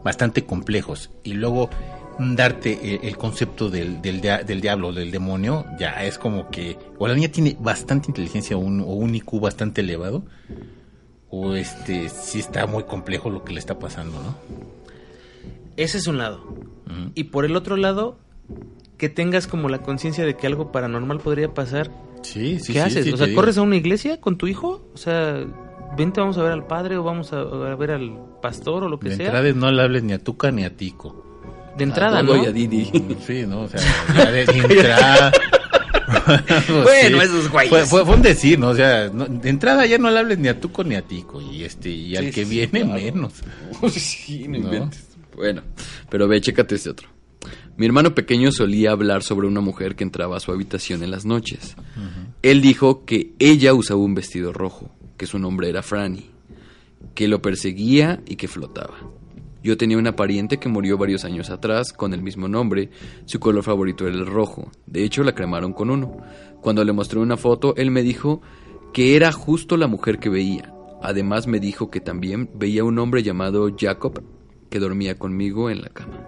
bastante complejos y luego darte el, el concepto del, del, del diablo, del demonio, ya es como que o la niña tiene bastante inteligencia un, o un IQ bastante elevado, o este sí está muy complejo lo que le está pasando, ¿no? Ese es un lado. Y por el otro lado, que tengas como la conciencia de que algo paranormal podría pasar Sí, sí, ¿Qué sí, haces? sí, o sea, digo. ¿corres a una iglesia con tu hijo? O sea, vente, vamos a ver al padre o vamos a, a ver al pastor o lo que De sea. entrada no le hables ni a Tuca ni a Tico. de entrada, A ¿no? Y a Didi. Sí, ¿no? O sea, ya de entrada. Bueno, esos güeyes. Fue, fue, fue un decir, ¿no? O sea, no- de entrada ya no le hables ni a Tuco ni a Tico. Y este, y al Sí, que sí, viene claro. menos. sí, no ¿No? inventes. Bueno, pero ve, chécate este otro. Mi hermano pequeño solía hablar sobre una mujer que entraba a su habitación en las noches. Él dijo que ella usaba un vestido rojo, que su nombre era Franny, que lo perseguía y que flotaba. Yo tenía una pariente que murió varios años atrás con el mismo nombre, su color favorito era el rojo, de hecho la cremaron con uno. Cuando le mostré una foto, él me dijo que era justo la mujer que veía. Además me dijo que también veía un hombre llamado Jacob que dormía conmigo en la cama.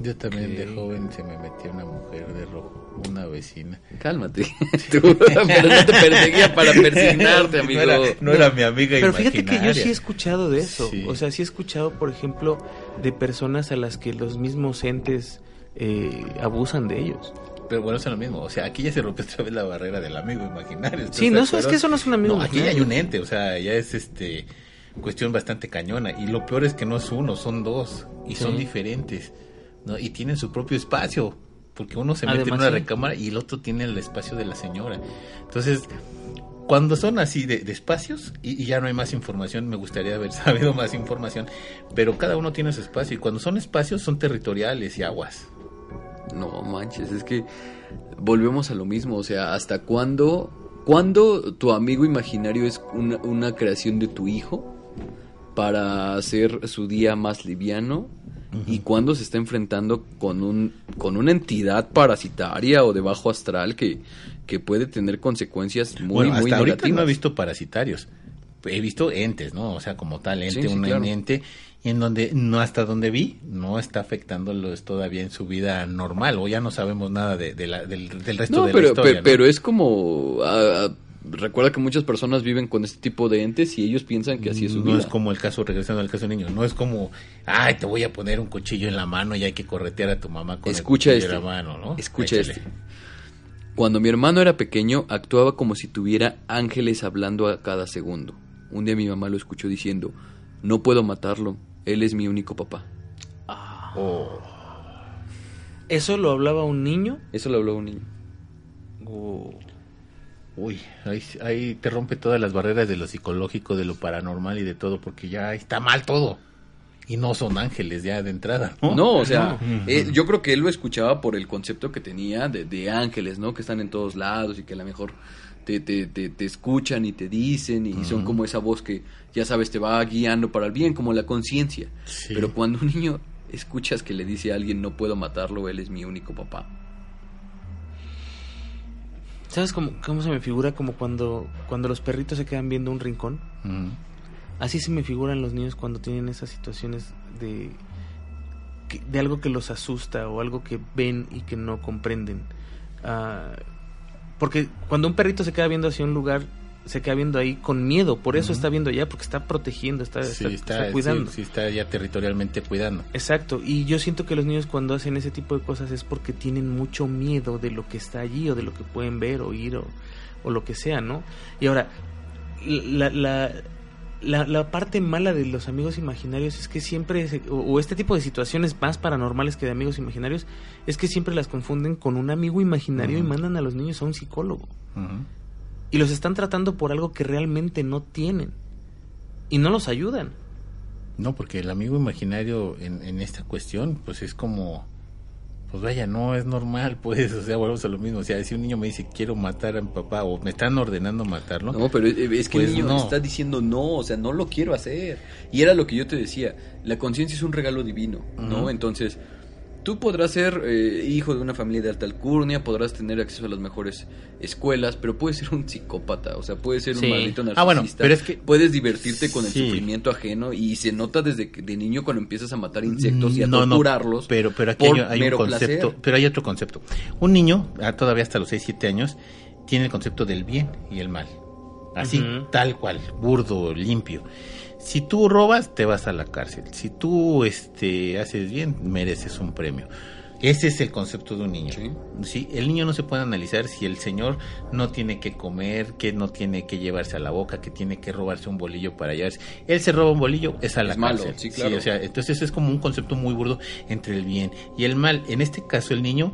Yo también de joven se me metía una mujer de rojo, una vecina. Cálmate, tú, pero no te perseguía para persignarte, amigo. No era, no era mi amiga Pero fíjate que yo imaginaria. sí he escuchado de eso. Sí. O sea, sí he escuchado, por ejemplo, de personas a las que los mismos entes eh, abusan de ellos. Pero bueno, eso es lo mismo. O sea, aquí ya se rompió otra vez la barrera del amigo imaginario. ¿estás Sí, no, eso- es que eso no es un amigo No, aquí ya hay imaginario. un ente, o sea, ya es este cuestión bastante cañona. Y lo peor es que no es uno, son dos. Y son diferentes. ¿no? Y tienen su propio espacio. Porque uno se mete en una sí. recámara y el otro tiene el espacio de la señora. Entonces, cuando son así de, de espacios y, y ya no hay más información, me gustaría haber sabido más información. Pero cada uno tiene su espacio. Y cuando son espacios, son territoriales y aguas. No manches, es que volvemos a lo mismo, o sea, ¿hasta cuándo, cuándo tu amigo imaginario es una, una creación de tu hijo para hacer su día más liviano? ¿Y cuándo se está enfrentando con, un, con una entidad parasitaria o de bajo astral que, que puede tener consecuencias muy, bueno, hasta muy ahorita negativas? no he visto parasitarios. He visto entes, ¿no? O sea, como tal, ente, Sí, sí, un claro. ente, y en donde, no hasta donde vi, no está afectándolos todavía en su vida normal, o ya no sabemos nada de, de la- del, del resto No, de pero, la historia. pero es como... ah, recuerda que muchas personas viven con este tipo de entes y ellos piensan que así es su no vida. es como el caso, regresando al caso del niño, no es como, ay, te voy a poner un cuchillo en la mano y hay que corretear a tu mamá con Escucha el cuchillo este. en la mano, ¿no? Escucha Échale. este. Cuando mi hermano era pequeño, actuaba como si tuviera ángeles hablando a cada segundo. Un día mi mamá lo escuchó diciendo, no puedo matarlo, él es mi único papá. Oh. ¿Eso lo hablaba un niño? Eso lo habló un niño. Uy, ahí, ahí te rompe todas las barreras de lo psicológico, de lo paranormal y de todo, porque ya está mal todo. Y no son ángeles ya de entrada, ¿no? No, o sea, No. eh, yo creo que él lo escuchaba por el concepto que tenía de, de ángeles, ¿no? Que están en todos lados y que a lo mejor te, te, te, te escuchan y te dicen y son como esa voz que, ya sabes, te va guiando para el bien, como la conciencia. Sí. Pero cuando un niño escuchas que le dice a alguien, no puedo matarlo, él es mi único papá. ¿Sabes cómo, cómo se me figura? Como cuando, cuando los perritos se quedan viendo un rincón. Ujú. Así se me figuran los niños cuando tienen esas situaciones de, de algo que los asusta o algo que ven y que no comprenden. Ah, porque cuando un perrito se queda viendo hacia un lugar, se queda viendo ahí con miedo. Por eso está viendo allá, porque está protegiendo, está, Sí, está- está, está cuidando. sí, sí está ya territorialmente cuidando. Exacto, y yo siento que los niños cuando hacen ese tipo de cosas es porque tienen mucho miedo de lo que está allí o de lo que pueden ver, oír o, o lo que sea, ¿no? Y ahora, la, la, la, la parte mala de los amigos imaginarios es que siempre, se- o, o este tipo de situaciones más paranormales que de amigos imaginarios, es que siempre las confunden con un amigo imaginario y mandan a los niños a un psicólogo. Ujú. Y los están tratando por algo que realmente no tienen. Y no los ayudan. No, porque el amigo imaginario en, en esta cuestión, pues es como, pues vaya, no es normal, pues, o sea, volvemos a lo mismo. O sea, si un niño me dice quiero matar a mi papá o me están ordenando matarlo, No, pero eh, es que Pues el niño no. está diciendo no, o sea, no lo quiero hacer. Y era lo que yo te decía, la conciencia es un regalo divino, ¿no? Entonces, tú podrás ser eh, hijo de una familia de alta alcurnia, podrás tener acceso a las mejores escuelas, pero puedes ser un psicópata, o sea, puedes ser Sí. un maldito narcisista. Ah, bueno, pero es que- Puedes divertirte con el Sí. sufrimiento ajeno y se nota desde que, de niño cuando empiezas a matar insectos y a No, no, torturarlos. pero, pero aquí por hay, hay un concepto, placer. pero hay otro concepto. Un niño, ah, todavía hasta los 6, 7 años, tiene el concepto del bien y el mal. Así, tal cual, burdo, limpio. Si tú robas, te vas a la cárcel. Si tú este, haces bien, mereces un premio. Ese es el concepto de un niño. Sí. Sí, el niño no se puede analizar si el señor no tiene que comer, que no tiene que llevarse a la boca, que tiene que robarse un bolillo para llevarse. Él se roba un bolillo, es a la Es malo, cárcel. sí, claro. o sea, entonces es como un concepto muy burdo entre el bien y el mal. En este caso, el niño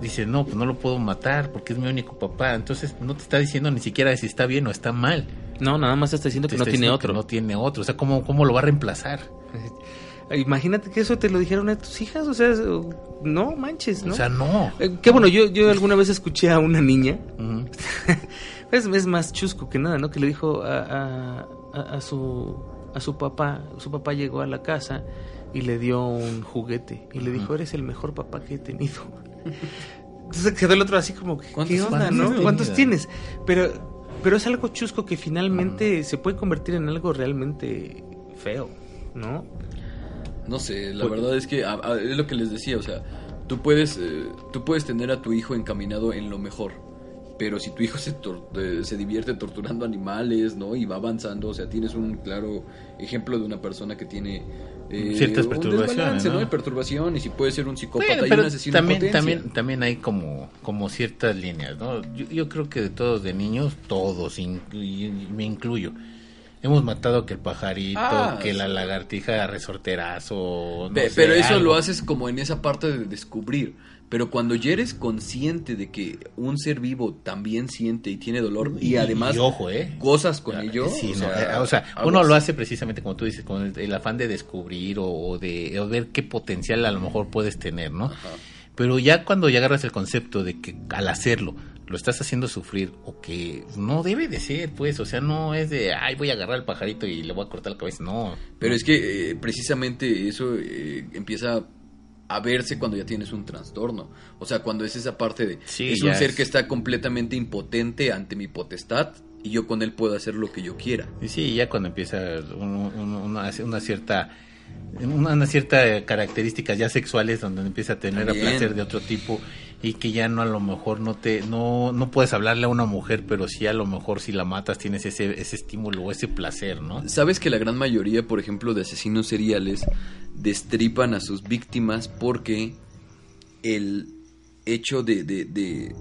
dice, no, pues no lo puedo matar porque es mi único papá. Entonces no te está diciendo ni siquiera si está bien o está mal. No, nada más está diciendo que no tiene otro. que no tiene otro. O sea, ¿cómo, cómo lo va a reemplazar? Imagínate que eso te lo dijeron a tus hijas, o sea, no manches, ¿no? O sea, no. Eh, qué bueno, yo, yo alguna vez escuché a una niña, es, es más chusco que nada, ¿no? Que le dijo a, a, a- su, a su papá, su papá llegó a la casa y le dio un juguete y le dijo, eres el mejor papá que he tenido. Entonces quedó el otro así como, ¿qué ¿Cuántos- onda, no? ¿Cuántos tienes? Pero, pero es algo chusco que finalmente se puede convertir en algo realmente feo, ¿no? No sé, la Pues- verdad es que a- a- es lo que les decía, o sea, tú puedes, eh, tú puedes tener a tu hijo encaminado en lo mejor, pero si tu hijo se, tor- se divierte torturando animales, ¿no? Y va avanzando, o sea, tienes un claro ejemplo de una persona que tiene eh, Ciertas perturbaciones, ¿no? ¿no? De perturbación, y si puede ser un psicópata Bueno, y un asesino también, también, también hay como, como ciertas líneas, ¿no? Yo, yo creo que de todos, de niños, todos, inclu- y me incluyo. Hemos matado que el pajarito, Ah, que la lagartija resorterazo. no sé, pero eso algo. lo haces como en esa parte de descubrir. Pero cuando ya eres consciente de que un ser vivo también siente y tiene dolor y, además Y ojo, ¿eh? gozas con ello, Sí, o no, sea, o sea, uno lo hace precisamente como tú dices, con el, el afán de descubrir o, o de o ver qué potencial a lo mejor puedes tener, ¿no? Ajá. Pero ya cuando ya agarras el concepto de que al hacerlo lo estás haciendo sufrir o que no debe de ser, pues, o sea, no es de, ay, voy a agarrar al pajarito y le voy a cortar la cabeza, no. Pero es que eh, precisamente eso eh, empieza a verse cuando ya tienes un trastorno. O sea, cuando es esa parte de... Sí, es un ser es- que está completamente impotente ante mi potestad y yo con él puedo hacer lo que yo quiera. Y sí, ya cuando empieza un- un- una, una cierta una, una cierta características ya sexuales donde empieza a tener a placer de otro tipo y que ya no a lo mejor no te no no puedes hablarle a una mujer pero sí a lo mejor si la matas tienes ese ese estímulo o ese placer no ¿Sabes que la gran mayoría, por ejemplo, de asesinos seriales destripan a sus víctimas porque el hecho de, de, de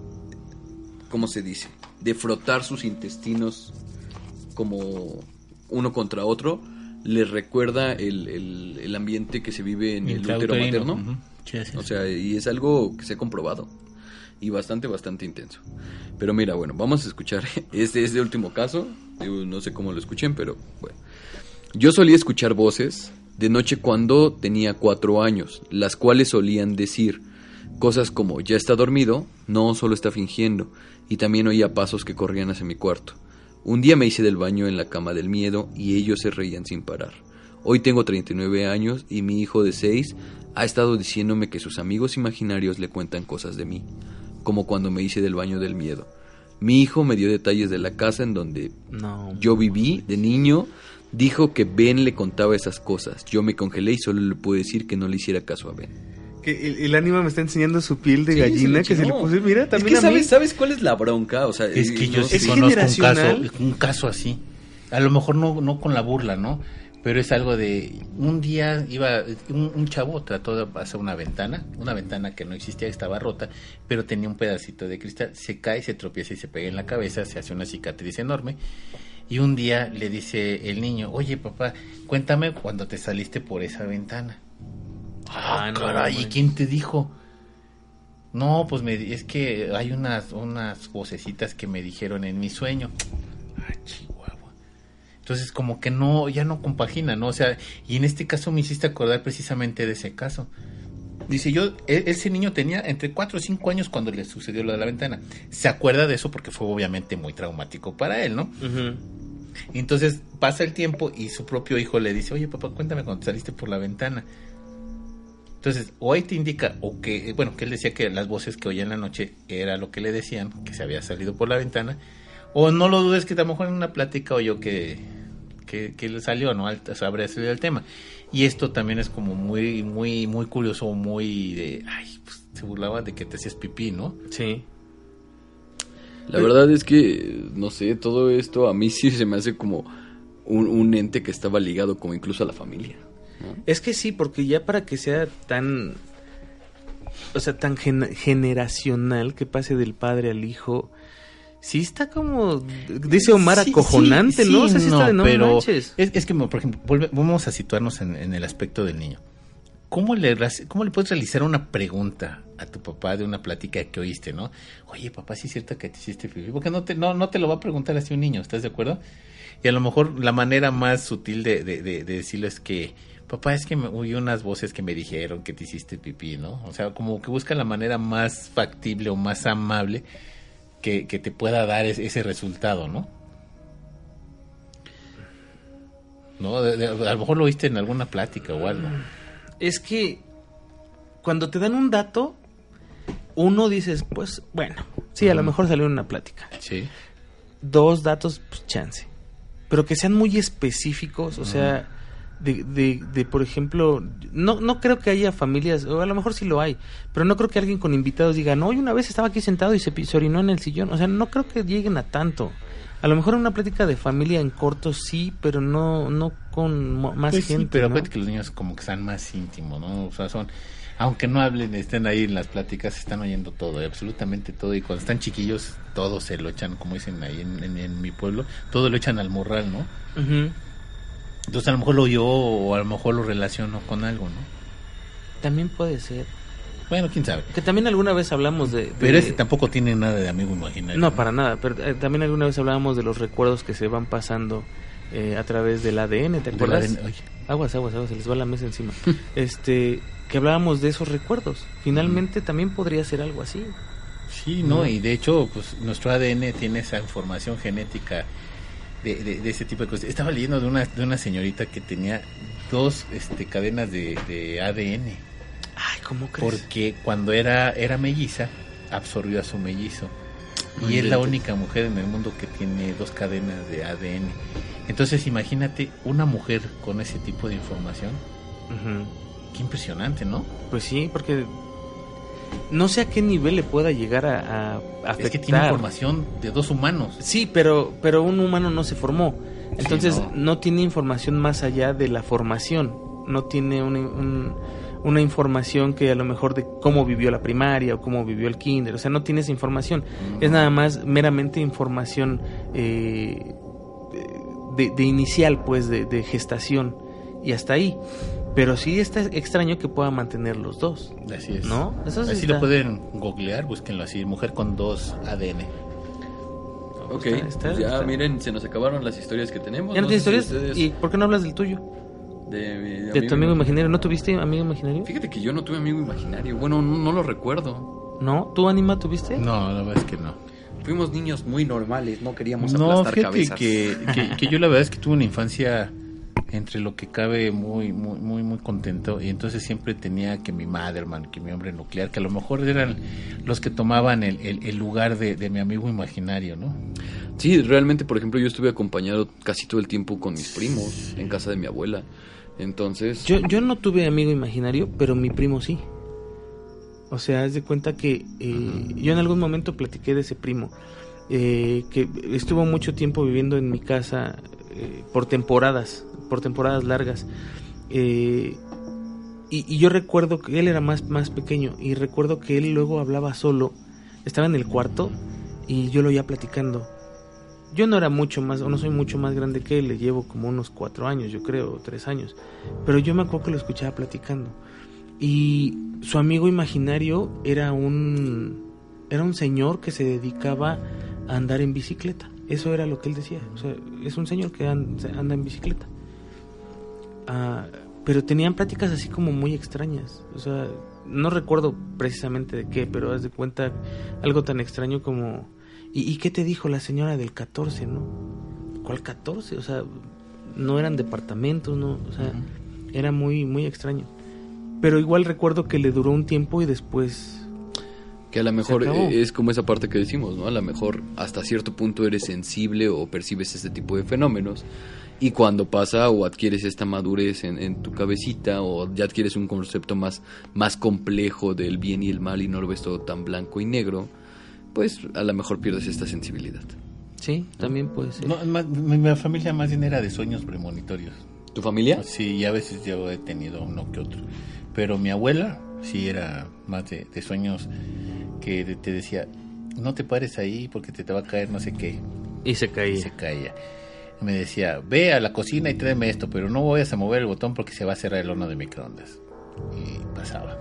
¿cómo se dice? De frotar sus intestinos como uno contra otro, les recuerda el, el- el ambiente que se vive en el útero materno. Ujú. Sí, así O es. sea, y es algo que se ha comprobado. Y bastante, bastante intenso. Pero mira, bueno, vamos a escuchar este, este último caso. No sé cómo lo escuchen, pero bueno. Yo solía escuchar voces de noche cuando tenía cuatro años, las cuales solían decir cosas como ya está dormido, no, solo está fingiendo, y también oía pasos que corrían hacia mi cuarto. Un día me hice del baño en la cama del miedo y ellos se reían sin parar. Hoy tengo 39 años y mi hijo de 6 ha estado diciéndome que sus amigos imaginarios le cuentan cosas de mí, como cuando me hice del baño del miedo. Mi hijo me dio detalles de la casa en donde No. yo viví de niño. Dijo que Ben le contaba esas cosas. Yo me congelé y solo le pude decir que no le hiciera caso a Ben. Que el, el ánima me está enseñando su piel de Sí, gallina se que se le puse. Mira, Es también que a mí. ¿sabes, ¿sabes cuál es la bronca? O sea, Es que eh, yo no sí sé. conozco un caso, generacional. un caso así. A lo mejor no, no con la burla, ¿no? Pero es algo de un día iba un, un chavo trató de pasar una ventana, una ventana que no existía, estaba rota, pero tenía un pedacito de cristal, se cae, se tropieza y se pega en la cabeza, se hace una cicatriz enorme. Y un día le dice el niño, "Oye, papá, cuéntame cuando te saliste por esa ventana." Ah, Ah, no, caray, ¿y quién te dijo? No, pues me, es que hay unas, unas vocecitas que me dijeron en mi sueño. Entonces como que no, ya no compagina, ¿no? O sea, y en este caso me hiciste acordar precisamente de ese caso. Dice yo, e- ese niño tenía entre 4 o 5 años cuando le sucedió lo de la ventana. Se acuerda de eso porque fue obviamente muy traumático para él, ¿no? Ujú. Entonces pasa el tiempo y su propio hijo le dice, oye papá, cuéntame cuando saliste por la ventana. Entonces, o ahí te indica, o que, bueno, que él decía que las voces que oía en la noche era lo que le decían, que se había salido por la ventana, o no lo dudes que a lo mejor en una plática oyó que, que, que le salió, ¿no? Al- o sea, habría salido el tema. Y esto también es como muy, muy, muy curioso, muy de, ay, pues se burlaba de que te hacías pipí, ¿no? Sí. La verdad es que, no sé, todo esto a mí sí se me hace como un, un ente que estaba ligado como incluso a la familia. ¿no? Es que sí, porque ya para que sea tan. O sea, tan gen- generacional que pase del padre al hijo. Sí está como. Dice Omar, Sí, acojonante, sí, ¿no? O sí, sea, sí está de no pero manches. Es, es que, por ejemplo, volve- vamos a situarnos en, en el aspecto del niño. ¿Cómo le, ¿Cómo le puedes realizar una pregunta a tu papá de una plática que oíste, no? Oye, papá, ¿sí es cierto que te hiciste pipí? Porque no te, no, no te lo va a preguntar así un niño, ¿estás de acuerdo? Y a lo mejor la manera más sutil de, de, de- de decirlo es que, papá, es que me oí unas voces que me dijeron que te hiciste pipí, ¿no? O sea, como que busca la manera más factible o más amable que, que te pueda dar es- ese resultado, ¿no? ¿No? De- de- a lo mejor lo oíste en alguna plática o algo. Es que cuando te dan un dato, uno dices, pues bueno, sí, a lo mejor salió en una plática. Sí. Dos datos, pues chance. Pero que sean muy específicos, o sea, de, de, de, por ejemplo, no, no creo que haya familias, o a lo mejor sí lo hay, pero no creo que alguien con invitados diga, no, hoy una vez estaba aquí sentado y se, se orinó en el sillón. O sea, no creo que lleguen a tanto. A lo mejor una plática de familia en corto sí, pero no, no con más Pues sí, gente. pero ¿no? acuérdate que los niños como que están más íntimos, ¿no? O sea, son, aunque no hablen, estén ahí en las pláticas, están oyendo todo, eh, absolutamente todo. Y cuando están chiquillos, todo se lo echan, como dicen ahí en, en- en mi pueblo, todo lo echan al morral, ¿no? Ujú. Entonces a lo mejor lo oyó o a lo mejor lo relaciono con algo, ¿no? También puede ser. Bueno, quién sabe. Que también alguna vez hablamos de... de- Pero ese tampoco tiene nada de amigo imaginario. No, para nada, pero eh, también alguna vez hablábamos de los recuerdos que se van pasando eh, a través del ADN, ¿te acuerdas? ADN, oye. Aguas, aguas, aguas, se les va la mesa encima. este, que hablábamos de esos recuerdos. Finalmente también podría ser algo así. Sí, no, y de hecho, pues nuestro ADN tiene esa información genética de, de- de ese tipo de cosas. Estaba leyendo de una, de una señorita que tenía dos este, cadenas de, de ADN, Ay, ¿cómo crees? porque cuando era, era melliza, absorbió a su mellizo. Y es la única mujer en el mundo que tiene dos cadenas de ADN. Entonces imagínate una mujer con ese tipo de información. Qué impresionante, ¿no? Pues sí, porque no sé a qué nivel le pueda llegar a, a afectar. Es que tiene información de dos humanos. Sí, pero, pero un humano no se formó. Entonces no. no. tiene información más allá de la formación. No tiene una, un- una información que a lo mejor de cómo vivió la primaria o cómo vivió el kinder. O sea, no tiene esa información. Es nada más meramente información eh, de, de inicial, pues, de, de gestación y hasta ahí. Pero sí está extraño que pueda mantener los dos. Así es. ¿No? Eso sí así está- lo pueden googlear, búsquenlo así, mujer con dos ADN. Ok, Está- está- pues ya está- miren, se nos acabaron las historias que tenemos. ¿Ya no sé tienes si historias? ustedes- ¿Y por qué no hablas del tuyo? De, mi De tu amigo imaginario. ¿No tuviste amigo imaginario? Fíjate que yo no tuve amigo imaginario. Bueno, no, no lo recuerdo. ¿No? ¿Tú, Anima, tuviste? No, la verdad es que no. Fuimos niños muy normales, no queríamos No, aplastar fíjate cabezas. que, que, que yo la verdad es que tuve una infancia entre lo que cabe muy, muy, muy, muy contento y entonces siempre tenía que mi madre, hermano, que mi hombre nuclear, que a lo mejor eran los que tomaban el, el, el lugar de, de mi amigo imaginario, ¿no? Sí, realmente, por ejemplo, yo estuve acompañado casi todo el tiempo con mis primos en casa de mi abuela. Entonces, Yo, yo no tuve amigo imaginario, pero mi primo sí. O sea, haz de cuenta que eh, yo en algún momento platiqué de ese primo, eh, que estuvo mucho tiempo viviendo en mi casa eh, por temporadas, por temporadas largas. Eh, y, yo recuerdo que él era más, más pequeño y recuerdo que él luego hablaba solo, estaba en el cuarto y yo lo oía platicando. Yo no era mucho más, o no soy mucho más grande que él, le llevo como unos cuatro años, yo creo, tres años. Pero yo me acuerdo que lo escuchaba platicando. Y su amigo imaginario era un, era un señor que se dedicaba a andar en bicicleta. Eso era lo que él decía. O sea, es un señor que an- anda en bicicleta. Ah, pero tenían pláticas así como muy extrañas. O sea, no recuerdo precisamente de qué, pero haz de cuenta algo tan extraño como... ¿Y, y qué te dijo la señora del 14, no? ¿Cuál 14? O sea, no eran departamentos, ¿no? O sea, era muy, muy extraño. Pero igual recuerdo que le duró un tiempo y después... que a lo mejor eh, es como esa parte que decimos, ¿no? A lo mejor hasta cierto punto eres sensible o percibes este tipo de fenómenos. Y cuando pasa o adquieres esta madurez en, en tu cabecita o ya adquieres un concepto más, más complejo del bien y el mal y no lo ves todo tan blanco y negro, pues a lo mejor pierdes esta sensibilidad. Sí, también puede ser. No, más- mi, mi familia más bien era de sueños premonitorios. ¿Tu familia? Sí, y a veces yo he tenido uno que otro. Pero mi abuela sí era más de, de sueños que te decía, no te pares ahí porque te, te va a caer no sé qué. Y se Y caía. se caía. Y me decía, ve a la cocina y tráeme esto, pero no vayas a mover el botón porque se va a cerrar el horno de microondas. Y pasaba.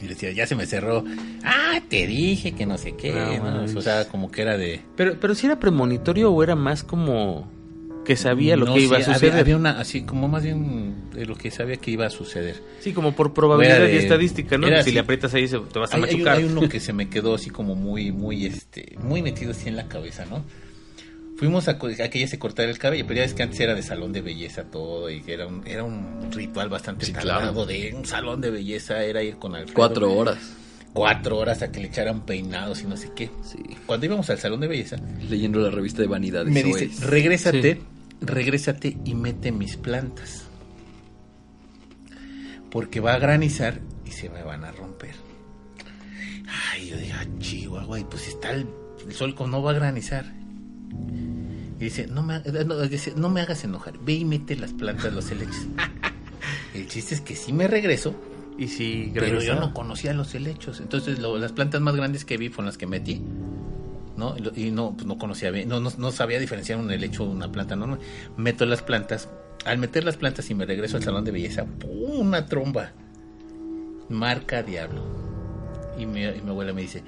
Y le decía, ya se me cerró. Ah, te dije que no sé qué. No, ¿no? mames. O sea, como que era de... Pero, pero si era premonitorio o era más como que sabía lo No, que iba sí, a suceder. Había, había una, así como más bien de lo que sabía que iba a suceder. Sí, como por probabilidad de- y estadística, ¿no? si así. le aprietas ahí se- te vas a Hay, machucar. hay uno que se me quedó así como muy, muy, este, muy metido así en la cabeza, ¿no? Fuimos a, a que ella se cortara el cabello, pero ya ves que antes era de salón de belleza todo y que era un, era un ritual bastante Sí, tardado claro. de un salón de belleza, era ir con Alfredo. Cuatro horas. Cuatro horas a que le echaran peinados y no sé qué. Sí. Cuando íbamos al salón de belleza, Leyendo la revista de Vanidad. me dice, es. regrésate, Sí. Regrésate y mete mis plantas. Porque va a granizar y se me van a romper. Ay, yo dije, ah, Chihuahua, y pues está el, el sol no va a granizar. Y dice, no me, eh, no, dice, no me hagas enojar, ve y mete las plantas, los helechos. el chiste es que sí me regreso, Y si pero yo no conocía los helechos. Entonces lo- las plantas más grandes que vi fueron las que metí. ¿No? Y no, pues no conocía bien, no, no, no sabía diferenciar un helecho de una planta normal. Meto las plantas. Al meter las plantas y me regreso al salón de belleza, ¡pum! una tromba. Marca diablo. Y mi, y mi abuela me dice,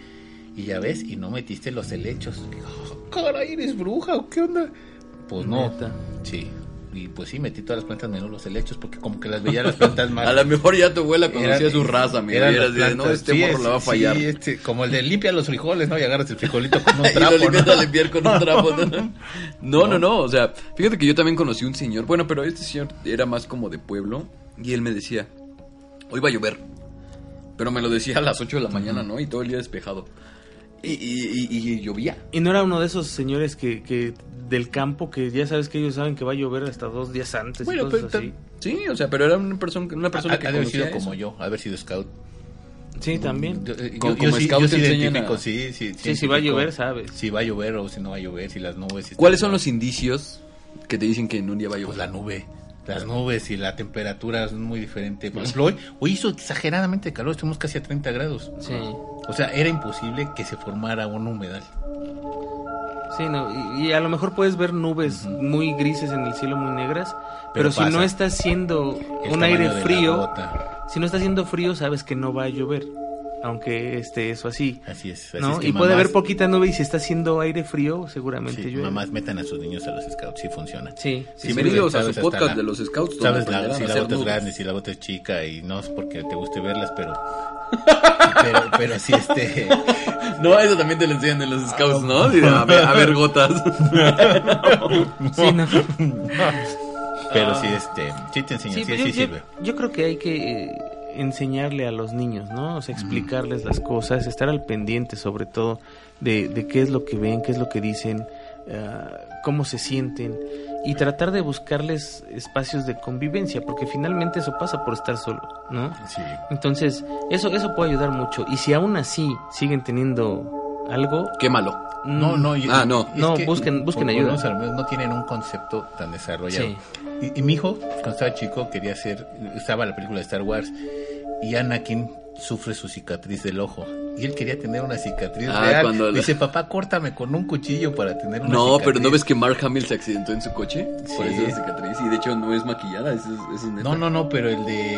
¿y ya ves? Y no metiste los helechos. Y digo, "Ah, caray, ¿eres bruja o qué onda? Pues no. Neta. Sí. Y pues sí, metí todas las plantas menos los helechos porque como que las veía las plantas más... A lo mejor ya tu abuela conocía Eran- su raza, mi eran y era las así de, no, este Sí, morro es- la va a sí, fallar. este, como el de limpia los frijoles, ¿no? Y agarras el frijolito con un y trapo, lo limpias ¿no? a limpiar con un trapo. ¿no? No, no, no, o sea, fíjate que yo también conocí un señor, bueno, pero este señor era más como de pueblo, y él me decía, hoy va a llover, pero me lo decía a las 8 de la mañana, ¿no? Y todo el día despejado. Y, y, y- y llovía. Y no era uno de esos señores que, que del campo que ya sabes que ellos saben que va a llover hasta dos días antes Bueno, y cosas pero así. Sí, o sea, pero era una persona, una persona que haber sido como yo, haber sido scout. Sí, también. Yo, Como- yo- como yo sí, scout yo te sí enseñan identifico, a- sí, sí. Sí, si va a llover, sabes. Si va a llover o si no va a llover, si las nubes... si ¿Cuáles son los indicios que te dicen que en un día va a llover? Pues la nube. Las nubes y la temperatura es muy diferente. Por ejemplo, hoy, hoy hizo exageradamente calor, estuvimos casi a 30 grados. Sí. O sea, era imposible que se formara un humedal. Sí, no, y, y a lo mejor puedes ver nubes muy grises en el cielo, muy negras, pero, Pero si no está haciendo El un aire frío, si no está haciendo frío, sabes que no va a llover, aunque esté eso así. Así es. Así ¿no? es que y puede mamás- haber poquita nube y si está haciendo aire frío, seguramente Sí, llueve. mamás metan a sus niños a los scouts, sí funciona. Sí, Sí, Bienvenidos a su podcast la- de los scouts. Sabes la, si la bota es grande, si la bota es chica y no es porque te guste verlas, pero pero, pero sí este No, eso también te lo enseñan en los scouts, ¿no? A ver, a ver gotas. Sí, no. pero sí este sí te enseña, sí, Sí, sí, yo, sirve. yo creo que hay que eh, enseñarle a los niños, ¿no? O sea, explicarles las cosas, estar al pendiente sobre todo de, de qué es lo que ven, qué es lo que dicen, ah, cómo se sienten y tratar de buscarles espacios de convivencia, porque finalmente eso pasa por estar solo, ¿no? Sí. Entonces, eso, eso puede ayudar mucho. Y si aún así siguen teniendo algo... Quémalo. No, no, y- Ah, no. No, que busquen- busquen por- ayuda. por lo menos no tienen un concepto tan desarrollado. Sí. Y, y mi hijo, cuando estaba chico, quería hacer, estaba la película de Star Wars y Anakin sufre su cicatriz del ojo. Y él quería tener una cicatriz Ah, real. cuando la- Dice, papá, córtame con un cuchillo para tener una No, cicatriz. pero ¿no ves que Mark Hamill se accidentó en su coche? Por Sí. eso es cicatriz. Y de hecho no es maquillada, eso es, eso es neta. No, no, no, pero el de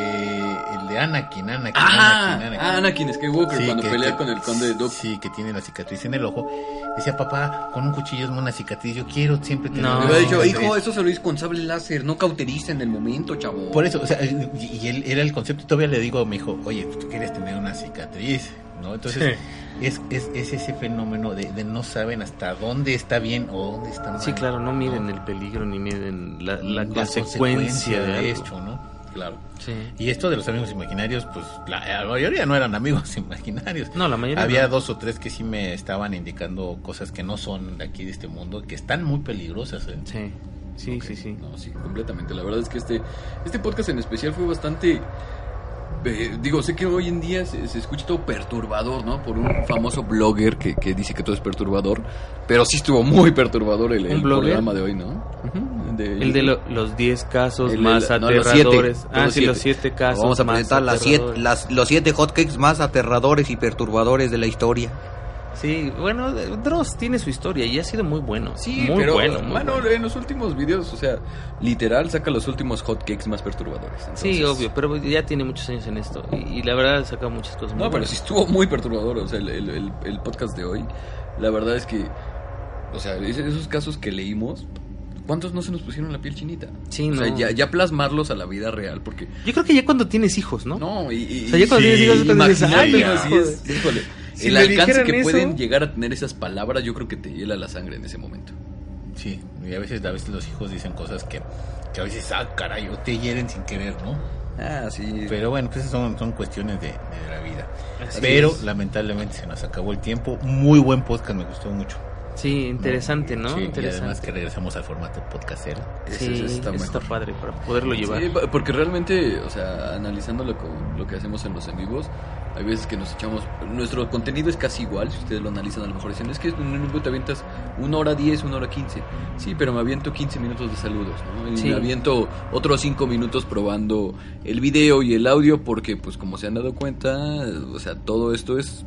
el de Anakin, Anakin, Ah, Anakin, ah, Anakin Skywalker Sí, cuando que- pelea que- con el conde de Dooku. Sí, que tiene la cicatriz en el ojo. Decía, papá, con un cuchillo es una cicatriz. Yo quiero siempre tener No. Una dicho, cicatriz". hijo, eso se lo hizo con sable láser, no cauteriza en el momento, chavo. Por eso, o sea, y, y él era el concepto. Y todavía le digo a mi hijo, oye, tú quieres tener una cicatriz, ¿no? Entonces, es, es, es ese fenómeno de, de no saben hasta dónde está bien o dónde está mal. Sí, claro, no miden el peligro ni miden la, la La consecuencia de algo. esto, ¿no? Claro. Sí. Y esto de los amigos imaginarios, pues la, la mayoría no eran amigos imaginarios. No, la mayoría Había no. dos o tres que sí me estaban indicando cosas que no son de aquí de este mundo, que están muy peligrosas. ¿eh? Sí, sí, sí, sí. No, sí, completamente. La verdad es que este, este podcast en especial fue bastante... eh, digo, sé que hoy en día se, se escucha todo perturbador, ¿no? Por un famoso blogger que, que dice que todo es perturbador. Pero sí estuvo muy perturbador el, programa de hoy, ¿no? El de lo- los 10 casos El- más el- no, los siete. aterradores. ah, Los sí, los siete. 7 casos Vamos a más presentar las siete, las, los siete hotcakes más aterradores y perturbadores de la historia. Sí, bueno, Dross tiene su historia y ha sido muy bueno. Sí, muy pero bueno. muy mano, bueno. en los últimos videos, o sea, literal saca los últimos hotcakes más perturbadores. Sí, obvio, pero ya tiene muchos años en esto y, y la verdad ha sacado muchas cosas muy No, pero sí estuvo muy perturbador, o sea, el, el- el- el podcast de hoy. La verdad es que, o sea, es- esos casos que leímos, ¿cuántos no se nos pusieron la piel chinita? Sí, o sea, ya, ya plasmarlos a la vida real, porque... Yo creo que ya cuando tienes hijos, ¿no? No, y... y- O sea, ya cuando Sí, tienes hijos es cuando dices, ay, de- es- híjole, Si el alcance que eso- pueden llegar a tener esas palabras, yo creo que te hiela la sangre en ese momento. Sí, y a veces, a veces los hijos dicen cosas que, que a veces, ah, caray, o te hieren sin querer, ¿no? Ah, sí. Pero bueno, pues son, son cuestiones de, de la vida. Así Pero es. lamentablemente se nos acabó el tiempo. Muy buen podcast, me gustó mucho. Sí, interesante, ¿no? Sí, y interesante. además que regresamos al formato podcastero. Sí, ese está, está padre para poderlo llevar. Sí, porque realmente, o sea, analizando lo, co- lo que hacemos en los en vivos, hay veces que nos echamos. Nuestro contenido es casi igual, si ustedes lo analizan, a lo mejor dicen, es que en un vivo te avientas una hora 10, una hora 15. Sí, pero me aviento 15 minutos de saludos, ¿no? Y Sí. me aviento otros 5 minutos probando el video y el audio, porque, pues, como se han dado cuenta, o sea, todo esto es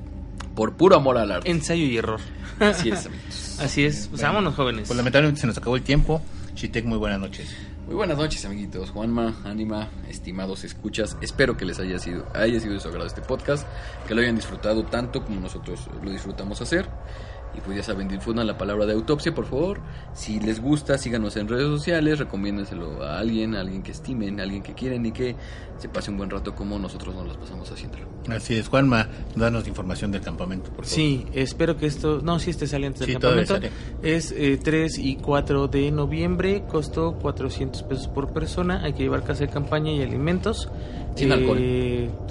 por puro amor al arte. Ensayo y error. Así es, amigos. Así es. Pues Bueno, vámonos, jóvenes. Pues lamentablemente se nos acabó el tiempo. Chitek, muy buenas noches. Muy buenas noches, amiguitos. Juanma, Anima, estimados escuchas. Espero que les haya sido, haya sido de su agrado este podcast, que lo hayan disfrutado tanto como nosotros lo disfrutamos hacer. Y pues ya saben, difundan la palabra de autopsia, por favor. Si les gusta, síganos en redes sociales, recomiéndenselo a alguien, a alguien que estimen, a alguien que quieren y que se pase un buen rato como nosotros nos las pasamos haciéndolo. Así es, Juanma, danos información del campamento, por favor. Sí, espero que esto... No, sí, este sale antes del Sí, campamento. Es eh, 3 y 4 de noviembre. Costó 400 pesos por persona. Hay que llevar casa de campaña y alimentos. Sin alcohol.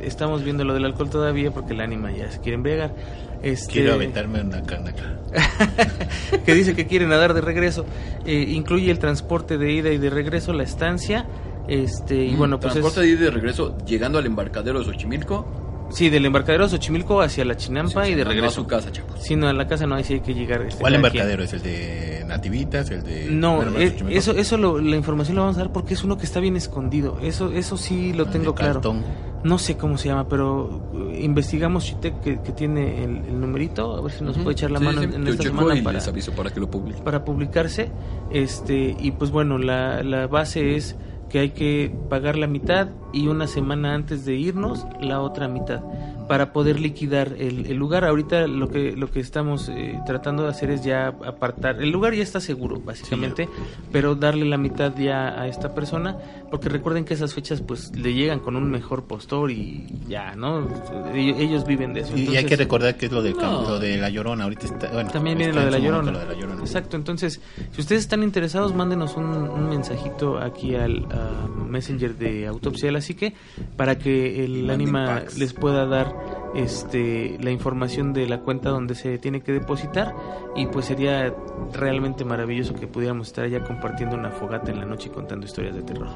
Estamos viendo lo del alcohol todavía porque el ánima ya se quiere embriagar. Este, Quiero aventarme una canaca. que dice que quiere nadar de regreso. Eh, incluye el transporte de ida y de regreso, la estancia. Este, y bueno, pues Mm, Transporte es, de ida y de regreso, llegando al embarcadero de Xochimilco. Sí, del embarcadero de Xochimilco hacia la Chinampa Sí, y de no a regreso. su casa, chavos. Sí, no, a la casa no, ahí sí hay que llegar. este, ¿Cuál embarcadero? ¿Es el de Nativitas? ¿El de.? No, eh, eso, eso lo- la información la vamos a dar porque es uno que está bien escondido. Eso, eso sí lo tengo claro. Caltongo. no sé cómo se llama, pero eh, investigamos Chitec que, que tiene el, el numerito, a ver si nos puede echar la Sí, mano sí, en, esta checo semana y para, les aviso para que lo publiquen. para publicarse. Este, y pues bueno, la, la base es que hay que pagar la mitad y una semana antes de irnos la otra mitad para poder liquidar el, el lugar. Ahorita lo que lo que estamos eh, tratando de hacer es ya apartar. El lugar ya está seguro, básicamente, pero darle la mitad ya a esta persona, porque recuerden que esas fechas pues le llegan con un mejor postor y ya, ¿no? Ellos, ellos viven de eso. Y hay que recordar que es lo, No. lo de la llorona. Ahorita está. Bueno, también viene lo de, la llorona. lo de la Llorona. Exacto, entonces, si ustedes están interesados, mándenos un, un mensajito aquí al ah, Messenger de Autopsia de la Psique para que el ánima les pueda dar este la información de la cuenta donde se tiene que depositar y pues sería realmente maravilloso que pudiéramos estar allá compartiendo una fogata en la noche y contando historias de terror.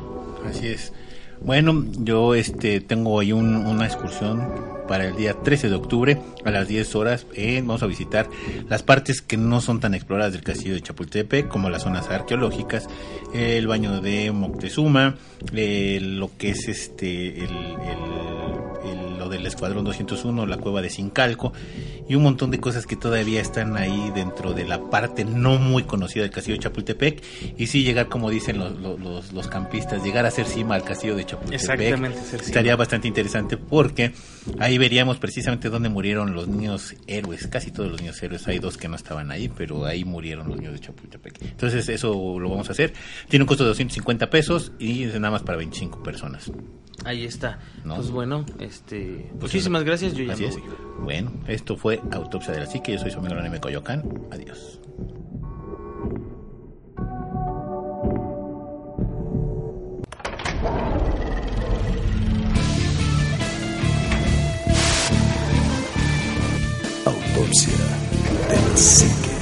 Así es. Bueno, yo este tengo ahí un- una excursión para el día 13 de octubre a las 10 horas. Eh, vamos a visitar las partes que no son tan exploradas del castillo de Chapultepec, como las zonas arqueológicas, el baño de Moctezuma, eh, lo que es este el, el- el- escuadrón 201, la cueva de Sincalco y un montón de cosas que todavía están ahí dentro de la parte no muy conocida del castillo de Chapultepec y sí llegar como dicen los, los, campistas llegar a hacer cima al castillo de Chapultepec Exactamente, estaría bastante interesante porque ahí veríamos precisamente dónde murieron los niños héroes casi todos los niños héroes hay dos que no estaban ahí pero ahí murieron los niños de Chapultepec. Entonces eso lo vamos a hacer. Tiene un costo de 250 pesos y es nada más para 25 personas Ahí está. No. Pues bueno, este Pues muchísimas gracias, yo ya así me es. voy. Bueno, esto fue Autopsia de la Psique. Yo soy su amigo Anime Coyoacán. Adiós. Autopsia de la psique.